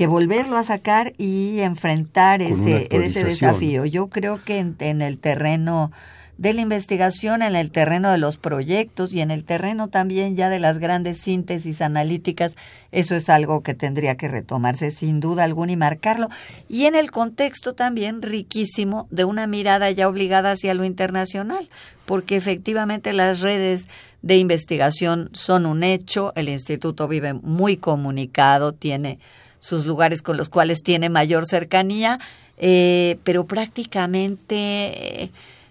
que volverlo a sacar y enfrentar ese, ese desafío. Yo creo que en el terreno de la investigación en el terreno de los proyectos y en el terreno también ya de las grandes síntesis analíticas, eso es algo que tendría que retomarse sin duda alguna y marcarlo. Y en el contexto también riquísimo de una mirada ya obligada hacia lo internacional, porque efectivamente las redes de investigación son un hecho, el instituto vive muy comunicado, tiene sus lugares con los cuales tiene mayor cercanía, eh, pero prácticamente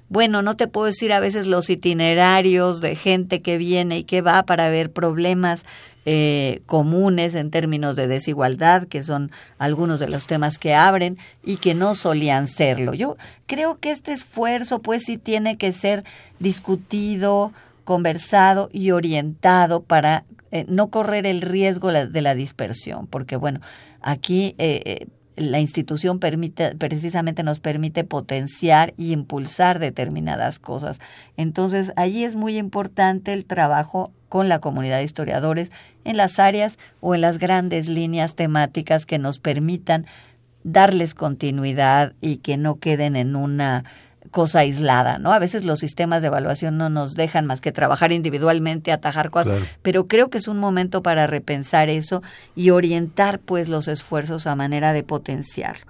bueno, no te puedo decir a veces los itinerarios de gente que viene y que va para ver problemas eh, comunes en términos de desigualdad, que son algunos de los temas que abren y que no solían serlo. Yo creo que este esfuerzo pues sí tiene que ser discutido, conversado y orientado para eh, no correr el riesgo de la dispersión, porque bueno, aquí eh, la institución permite, precisamente nos permite potenciar y impulsar determinadas cosas. Entonces, allí es muy importante el trabajo con la comunidad de historiadores en las áreas o en las grandes líneas temáticas que nos permitan darles continuidad y que no queden en una cosa aislada, ¿no? A veces los sistemas de evaluación no nos dejan más que trabajar individualmente, atajar cosas, pero creo que es un momento para repensar eso y orientar pues los esfuerzos a manera de potenciarlo.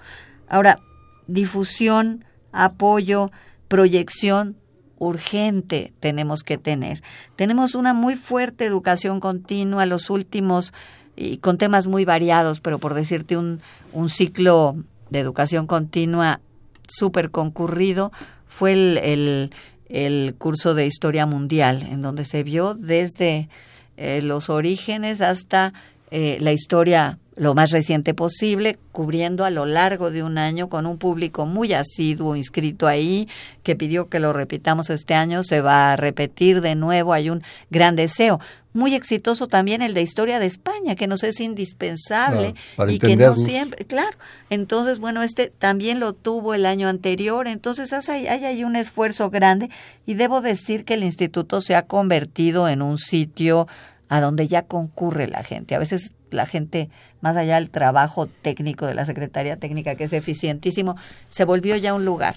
Ahora, difusión, apoyo, proyección urgente tenemos que tener. Tenemos una muy fuerte educación continua los últimos y con temas muy variados, pero por decirte un, un ciclo de educación continua súper concurrido fue el, el, curso de historia mundial, en donde se vio desde eh, los orígenes hasta eh, la historia lo más reciente posible, cubriendo a lo largo de un año con un público muy asiduo inscrito ahí, que pidió que lo repitamos este año, se va a repetir de nuevo, hay un gran deseo. Muy exitoso también el de Historia de España, que nos es indispensable y que no siempre, claro. Entonces, bueno, este también lo tuvo el año anterior, entonces hay, hay ahí un esfuerzo grande y debo decir que el instituto se ha convertido en un sitio a donde ya concurre la gente. A veces la gente, más allá del trabajo técnico de la Secretaría Técnica, que es eficientísimo, se volvió ya un lugar.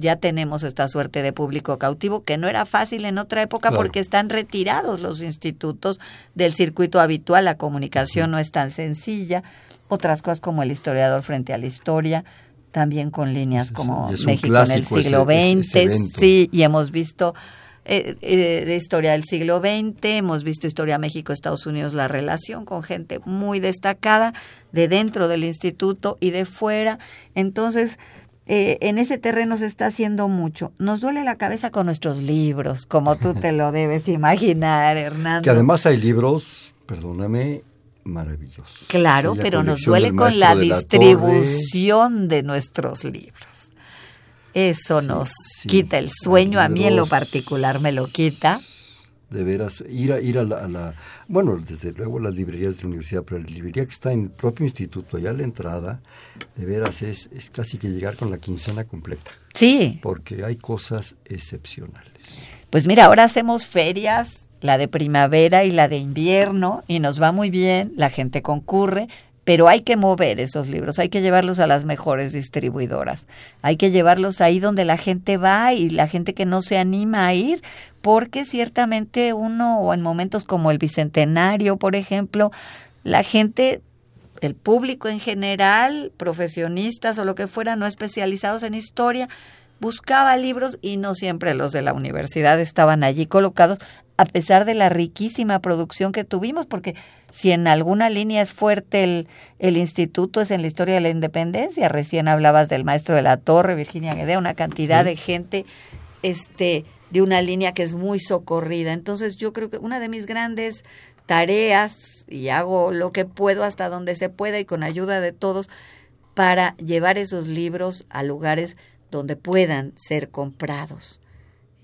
Ya tenemos esta suerte de público cautivo que no era fácil en otra época porque están retirados los institutos del circuito habitual, la comunicación no es tan sencilla, otras cosas como el historiador frente a la historia, también con líneas como México en el siglo XX, sí, y hemos visto eh, eh, de historia del siglo XX, hemos visto historia México-Estados Unidos, la relación con gente muy destacada de dentro del instituto y de fuera. Entonces, eh, en ese terreno se está haciendo mucho. Nos duele la cabeza con nuestros libros, como tú te lo debes imaginar, Hernando. Que además hay libros, perdóname, maravillosos. Claro, pero nos duele con la distribución de nuestros libros. Eso nos quita el sueño, a mí en lo particular me lo quita. De veras, ir a, ir a la, bueno, desde luego las librerías de la universidad, pero la librería que está en el propio instituto, allá a la entrada, de veras es, es casi que llegar con la quincena completa. Sí. Porque hay cosas excepcionales. Pues mira, ahora hacemos ferias, la de primavera y la de invierno, y nos va muy bien, la gente concurre, pero hay que mover esos libros, hay que llevarlos a las mejores distribuidoras, hay que llevarlos ahí donde la gente va y la gente que no se anima a ir, porque ciertamente uno, o en momentos como el Bicentenario, por ejemplo, la gente el público en general, profesionistas o lo que fuera, no especializados en historia, buscaba libros y no siempre los de la universidad estaban allí colocados, a pesar de la riquísima producción que tuvimos, porque si en alguna línea es fuerte el, el instituto, es en la historia de la independencia. Recién hablabas del maestro de la torre, Virginia Guedea, una cantidad de gente este, de una línea que es muy socorrida. Entonces yo creo que una de mis grandes tareas, y hago lo que puedo hasta donde se pueda y con ayuda de todos, para llevar esos libros a lugares donde puedan ser comprados.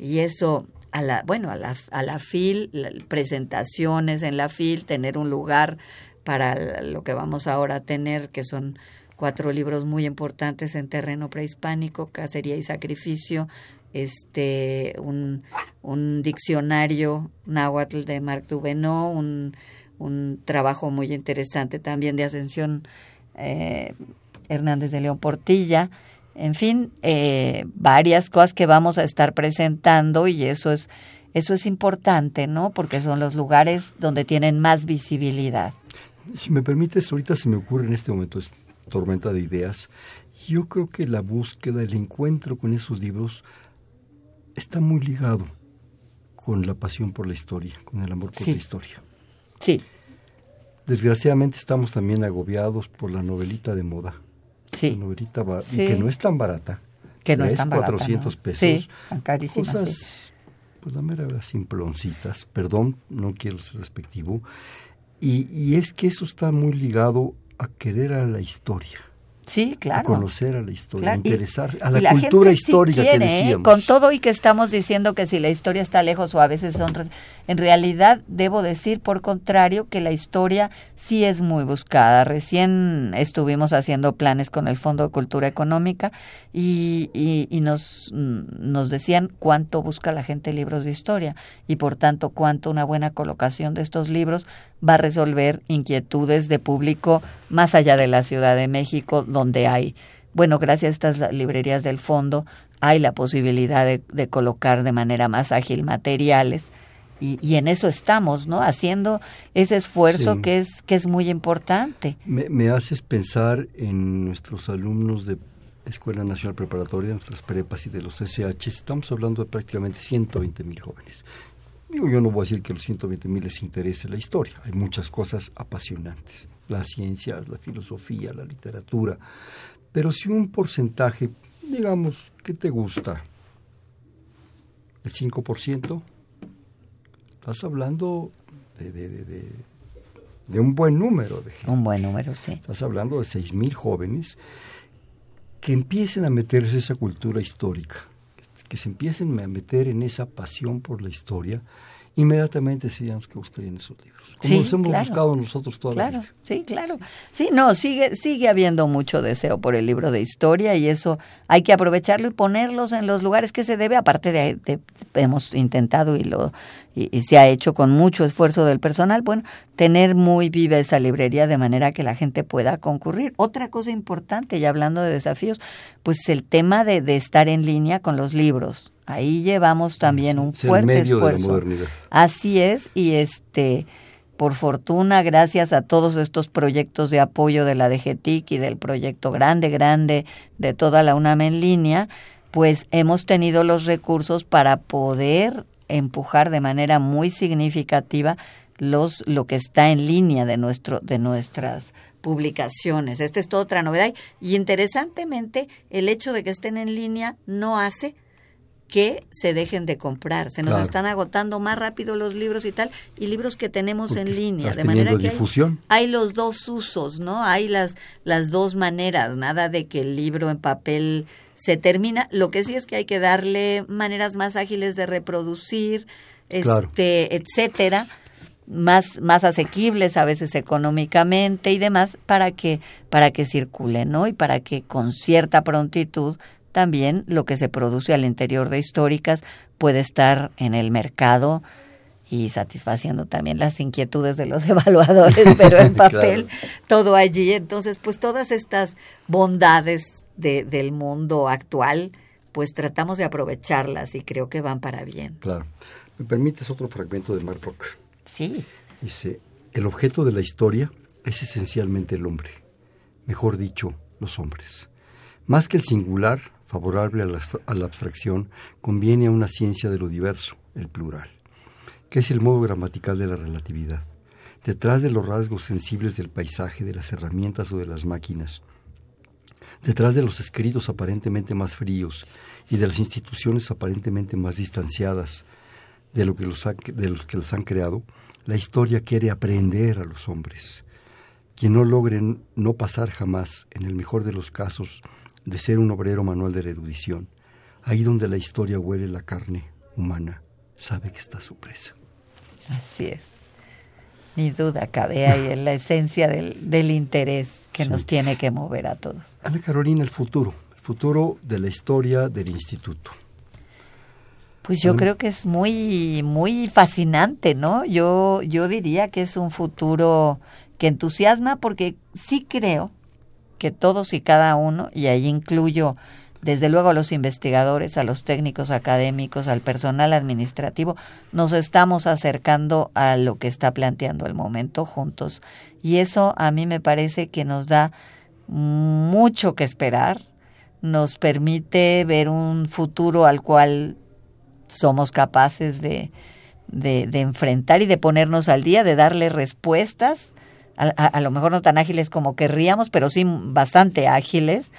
Y eso a la, bueno, a la, a la FIL, presentaciones en la FIL, tener un lugar para lo que vamos ahora a tener, que son cuatro libros muy importantes en terreno prehispánico, Cacería y Sacrificio, este, un, un diccionario náhuatl de Marc Duvenot, un, un trabajo muy interesante también de Ascensión eh, Hernández de León Portilla, en fin, eh, varias cosas que vamos a estar presentando y eso es, eso es importante, ¿no? Porque son los lugares donde tienen más visibilidad. Si me permites, ahorita se me ocurre en este momento, es tormenta de ideas. Yo creo que la búsqueda, el encuentro con esos libros está muy ligado con la pasión por la historia, con el amor por la historia. Sí. Desgraciadamente estamos también agobiados por la novelita de moda Sí. novelita y que no es tan barata. Que no es tan barata. 400 pesos. Sí, carísimas. Cosas, pues la mera verdad, simploncitas. Perdón, no quiero ser respectivo. Y, y es que eso está muy ligado a querer a la historia. Sí, claro. A conocer a la historia, interesar a la, cultura histórica que ¿eh? decíamos. Con todo y que estamos diciendo que si la historia está lejos o a veces son... En realidad, debo decir, por contrario, que la historia sí es muy buscada. Recién estuvimos haciendo planes con el Fondo de Cultura Económica y, y, y nos, nos decían cuánto busca la gente libros de historia y, por tanto, cuánto una buena colocación de estos libros va a resolver inquietudes de público más allá de la Ciudad de México, donde hay, bueno, gracias a estas librerías del fondo, hay la posibilidad de, de colocar de manera más ágil materiales. Y, y, en eso estamos, ¿no? Haciendo ese esfuerzo Sí. que es que es muy importante. Me, me haces pensar en nuestros alumnos de Escuela Nacional Preparatoria, de nuestras prepas y de los SH. Estamos hablando de prácticamente 120 mil jóvenes. Digo, yo no voy a decir que los 120 mil les interese la historia. Hay muchas cosas apasionantes. Las ciencias, la filosofía, la literatura. Pero si un porcentaje, digamos, ¿qué te gusta? ¿El 5%? Estás hablando de, de, de, de, de un buen número de gente. Un buen número, sí. Estás hablando de 6.000 jóvenes que empiecen a meterse en esa cultura histórica, que se empiecen a meter en esa pasión por la historia inmediatamente sabíamos que buscarían esos libros. Como los hemos buscado nosotros toda claro, la vida. Sí, claro. Sí, no, sigue, sigue habiendo mucho deseo por el libro de historia y eso hay que aprovecharlo y ponerlos en los lugares que se debe, aparte de, de hemos intentado y lo y, se ha hecho con mucho esfuerzo del personal, bueno, tener muy viva esa librería de manera que la gente pueda concurrir. Otra cosa importante, ya hablando de desafíos, pues el tema de, de estar en línea con los libros. Ahí llevamos también un fuerte esfuerzo. Así es, y este por fortuna, gracias a todos estos proyectos de apoyo de la DGTIC y del proyecto grande, grande de toda la UNAM en línea, pues hemos tenido los recursos para poder empujar de manera muy significativa los lo que está en línea de nuestro de nuestras publicaciones. Esta es toda otra novedad y interesantemente el hecho de que estén en línea no hace que se dejen de comprar. Se nos están agotando más rápido los libros y tal, y libros que tenemos en línea. De manera que difusión. Hay, los dos usos, ¿no? Hay las, las dos maneras, nada de que el libro en papel se termina. Lo que sí es que hay que darle maneras más ágiles de reproducir, este, etcétera, más, más asequibles a veces económicamente y demás, para que, para que circule, ¿no? Y para que con cierta prontitud también lo que se produce al interior de históricas puede estar en el mercado y satisfaciendo también las inquietudes de los evaluadores, pero en papel todo allí. Entonces, pues todas estas bondades de, del mundo actual, pues tratamos de aprovecharlas y creo que van para bien. Claro. ¿Me permites otro fragmento de Mark Rock? Sí. Dice, el objeto de la historia es esencialmente el hombre, mejor dicho, los hombres. Más que el singular, favorable a la, abstracción, conviene a una ciencia de lo diverso, el plural, que es el modo gramatical de la relatividad. Detrás de los rasgos sensibles del paisaje, de las herramientas o de las máquinas, Detrás de los escritos aparentemente más fríos y de las instituciones aparentemente más distanciadas de, lo que los, de los que los han creado, la historia quiere aprender a los hombres. Quien no logre no pasar jamás, en el mejor de los casos, de ser un obrero manual de la erudición, ahí donde la historia huele la carne humana, sabe que está su presa. Así es. Ni duda cabe ahí en la esencia del, del interés que nos tiene que mover a todos. Ana Carolina, el futuro, el futuro de la historia del instituto. Pues yo creo que es muy muy fascinante, ¿no? Yo yo diría que es un futuro que entusiasma porque sí creo que todos y cada uno y ahí incluyo desde luego a los investigadores, a los técnicos académicos, al personal administrativo, nos estamos acercando a lo que está planteando el momento juntos. Y eso a mí me parece que nos da mucho que esperar, nos permite ver un futuro al cual somos capaces de, de, enfrentar y de ponernos al día, de darle respuestas, a, a, lo mejor no tan ágiles como querríamos, pero sí bastante ágiles,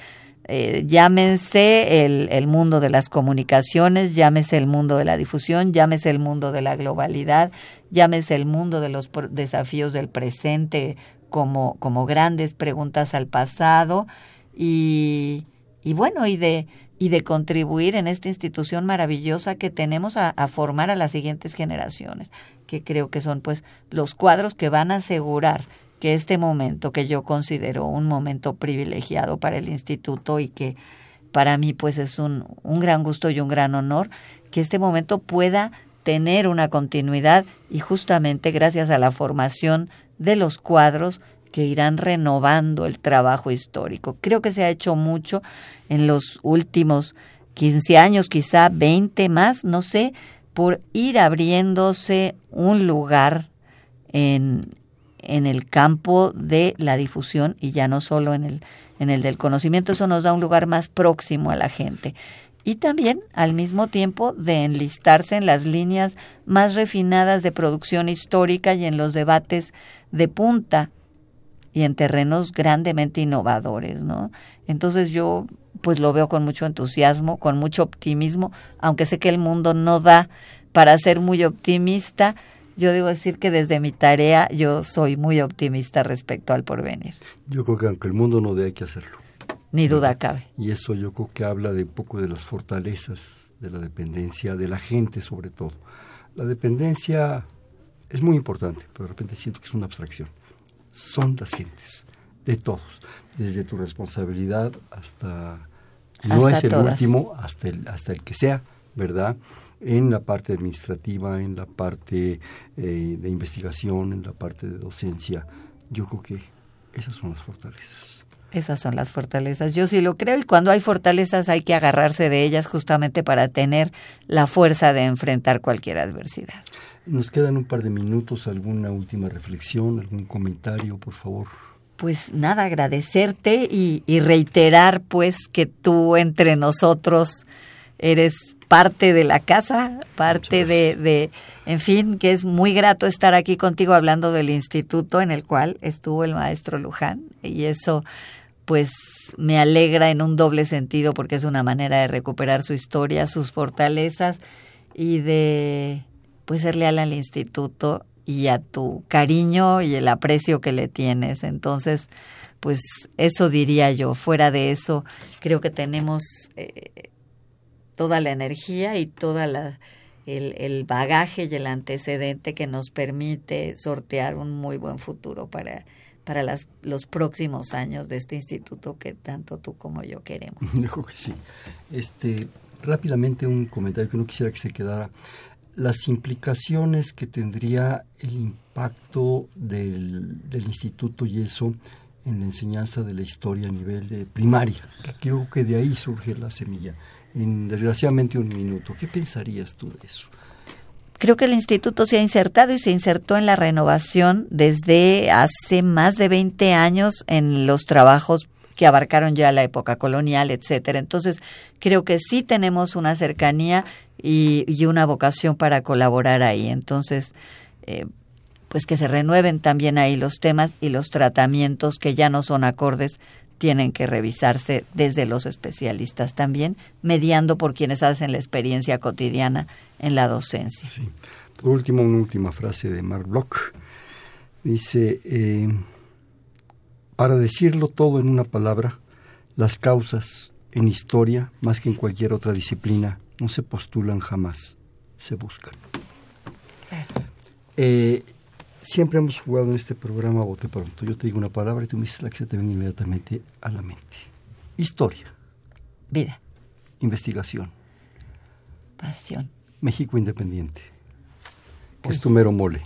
eh, llámense el, el, mundo de las comunicaciones, llámese el mundo de la difusión, llámese el mundo de la globalidad, llámese el mundo de los desafíos del presente como, como grandes preguntas al pasado. Y, y bueno, y de, y de contribuir en esta institución maravillosa que tenemos a, a formar a las siguientes generaciones, que creo que son pues los cuadros que van a asegurar que este momento que yo considero un momento privilegiado para el instituto y que para mí pues es un, un gran gusto y un gran honor que este momento pueda tener una continuidad y justamente gracias a la formación de los cuadros que irán renovando el trabajo histórico. Creo que se ha hecho mucho en los últimos 15 años, quizá 20 más, no sé, por ir abriéndose un lugar en, en el campo de la difusión y ya no solo en el, en el del conocimiento, eso nos da un lugar más próximo a la gente. Y también, al mismo tiempo, de enlistarse en las líneas más refinadas de producción histórica y en los debates de punta y en terrenos grandemente innovadores, ¿no? Entonces yo pues lo veo con mucho entusiasmo, con mucho optimismo, aunque sé que el mundo no da para ser muy optimista, yo debo decir que desde mi tarea yo soy muy optimista respecto al porvenir. Yo creo que aunque el mundo no dé, hay que hacerlo. Ni duda cabe. Y eso yo creo que habla de un poco de las fortalezas, de la dependencia, de la gente sobre todo. La dependencia es muy importante, pero de repente siento que es una abstracción. Son las gentes, de todos, desde tu responsabilidad hasta, no es el último, hasta el, hasta el que sea, ¿verdad? En la parte administrativa, en la parte eh, de investigación, en la parte de docencia. Yo creo que esas son las fortalezas. Esas son las fortalezas. Yo sí lo creo y cuando hay fortalezas hay que agarrarse de ellas justamente para tener la fuerza de enfrentar cualquier adversidad. Nos quedan un par de minutos. ¿Alguna última reflexión, algún comentario, por favor? Pues nada, agradecerte y, y reiterar pues que tú entre nosotros eres parte de la casa, parte de, de, en fin, que es muy grato estar aquí contigo hablando del instituto en el cual estuvo el maestro Luján y eso pues me alegra en un doble sentido porque es una manera de recuperar su historia, sus fortalezas y de pues ser leal al instituto y a tu cariño y el aprecio que le tienes. Entonces, pues eso diría yo. Fuera de eso, creo que tenemos eh, toda la energía y toda la el, el, bagaje y el antecedente que nos permite sortear un muy buen futuro para, para las, los próximos años de este instituto que tanto tú como yo queremos. Yo que sí. Este, rápidamente un comentario que no quisiera que se quedara. Las implicaciones que tendría el impacto del, del instituto y eso en la enseñanza de la historia a nivel de primaria, que creo que de ahí surge la semilla en desgraciadamente un minuto. ¿Qué pensarías tú de eso? Creo que el instituto se ha insertado y se insertó en la renovación desde hace más de 20 años en los trabajos que abarcaron ya la época colonial, etcétera. Entonces, creo que sí tenemos una cercanía y, y una vocación para colaborar ahí. Entonces, eh, pues que se renueven también ahí los temas y los tratamientos que ya no son acordes tienen que revisarse desde los especialistas también, mediando por quienes hacen la experiencia cotidiana en la docencia. Por último, una última frase de Mark Bloch. Dice, eh, para decirlo todo en una palabra, las causas en historia, más que en cualquier otra disciplina, no se postulan jamás, se buscan. Eh, siempre hemos jugado en este programa bote pronto. Yo te digo una palabra y tú me dices la que se te viene inmediatamente a la mente. Historia. Vida. Investigación. Pasión. México independiente. ¿Qué es tu mero mole?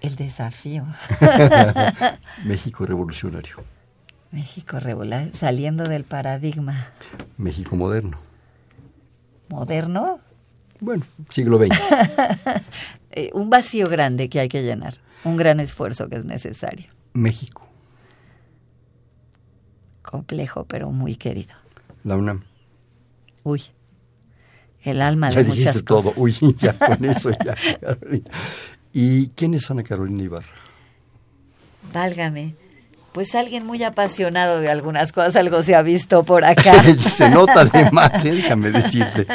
El desafío. México revolucionario. México revolucionario, saliendo del paradigma. México moderno. ¿Moderno? Bueno, siglo XX. Eh, un vacío grande que hay que llenar un gran esfuerzo que es necesario. México. Complejo, pero muy querido. La UNAM. Uy, el alma de muchas cosas. todo. Uy, ya con eso ya. ¿Y quién es Ana Carolina Ibarra? Válgame. Pues alguien muy apasionado de algunas cosas, algo se ha visto por acá. se nota además, ¿eh? déjame decirte.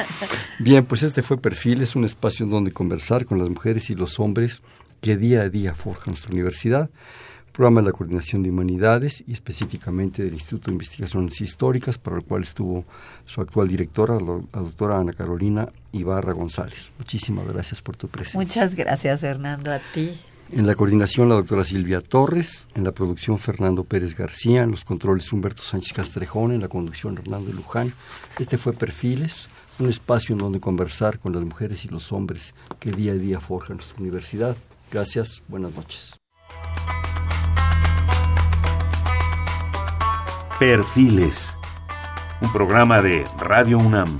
Bien, pues este fue Perfil, es un espacio en donde conversar con las mujeres y los hombres que día a día forja nuestra universidad, programa de la Coordinación de Humanidades y específicamente del Instituto de Investigaciones Históricas, para el cual estuvo su actual directora, la doctora Ana Carolina Ibarra González. Muchísimas gracias por tu presencia. Muchas gracias, Hernando, a ti. En la coordinación, la doctora Silvia Torres, en la producción, Fernando Pérez García, en los controles, Humberto Sánchez Castrejón, en la conducción, Hernando Luján. Este fue Perfiles, un espacio en donde conversar con las mujeres y los hombres que día a día forjan nuestra universidad. Gracias, buenas noches. Perfiles, un programa de Radio UNAM.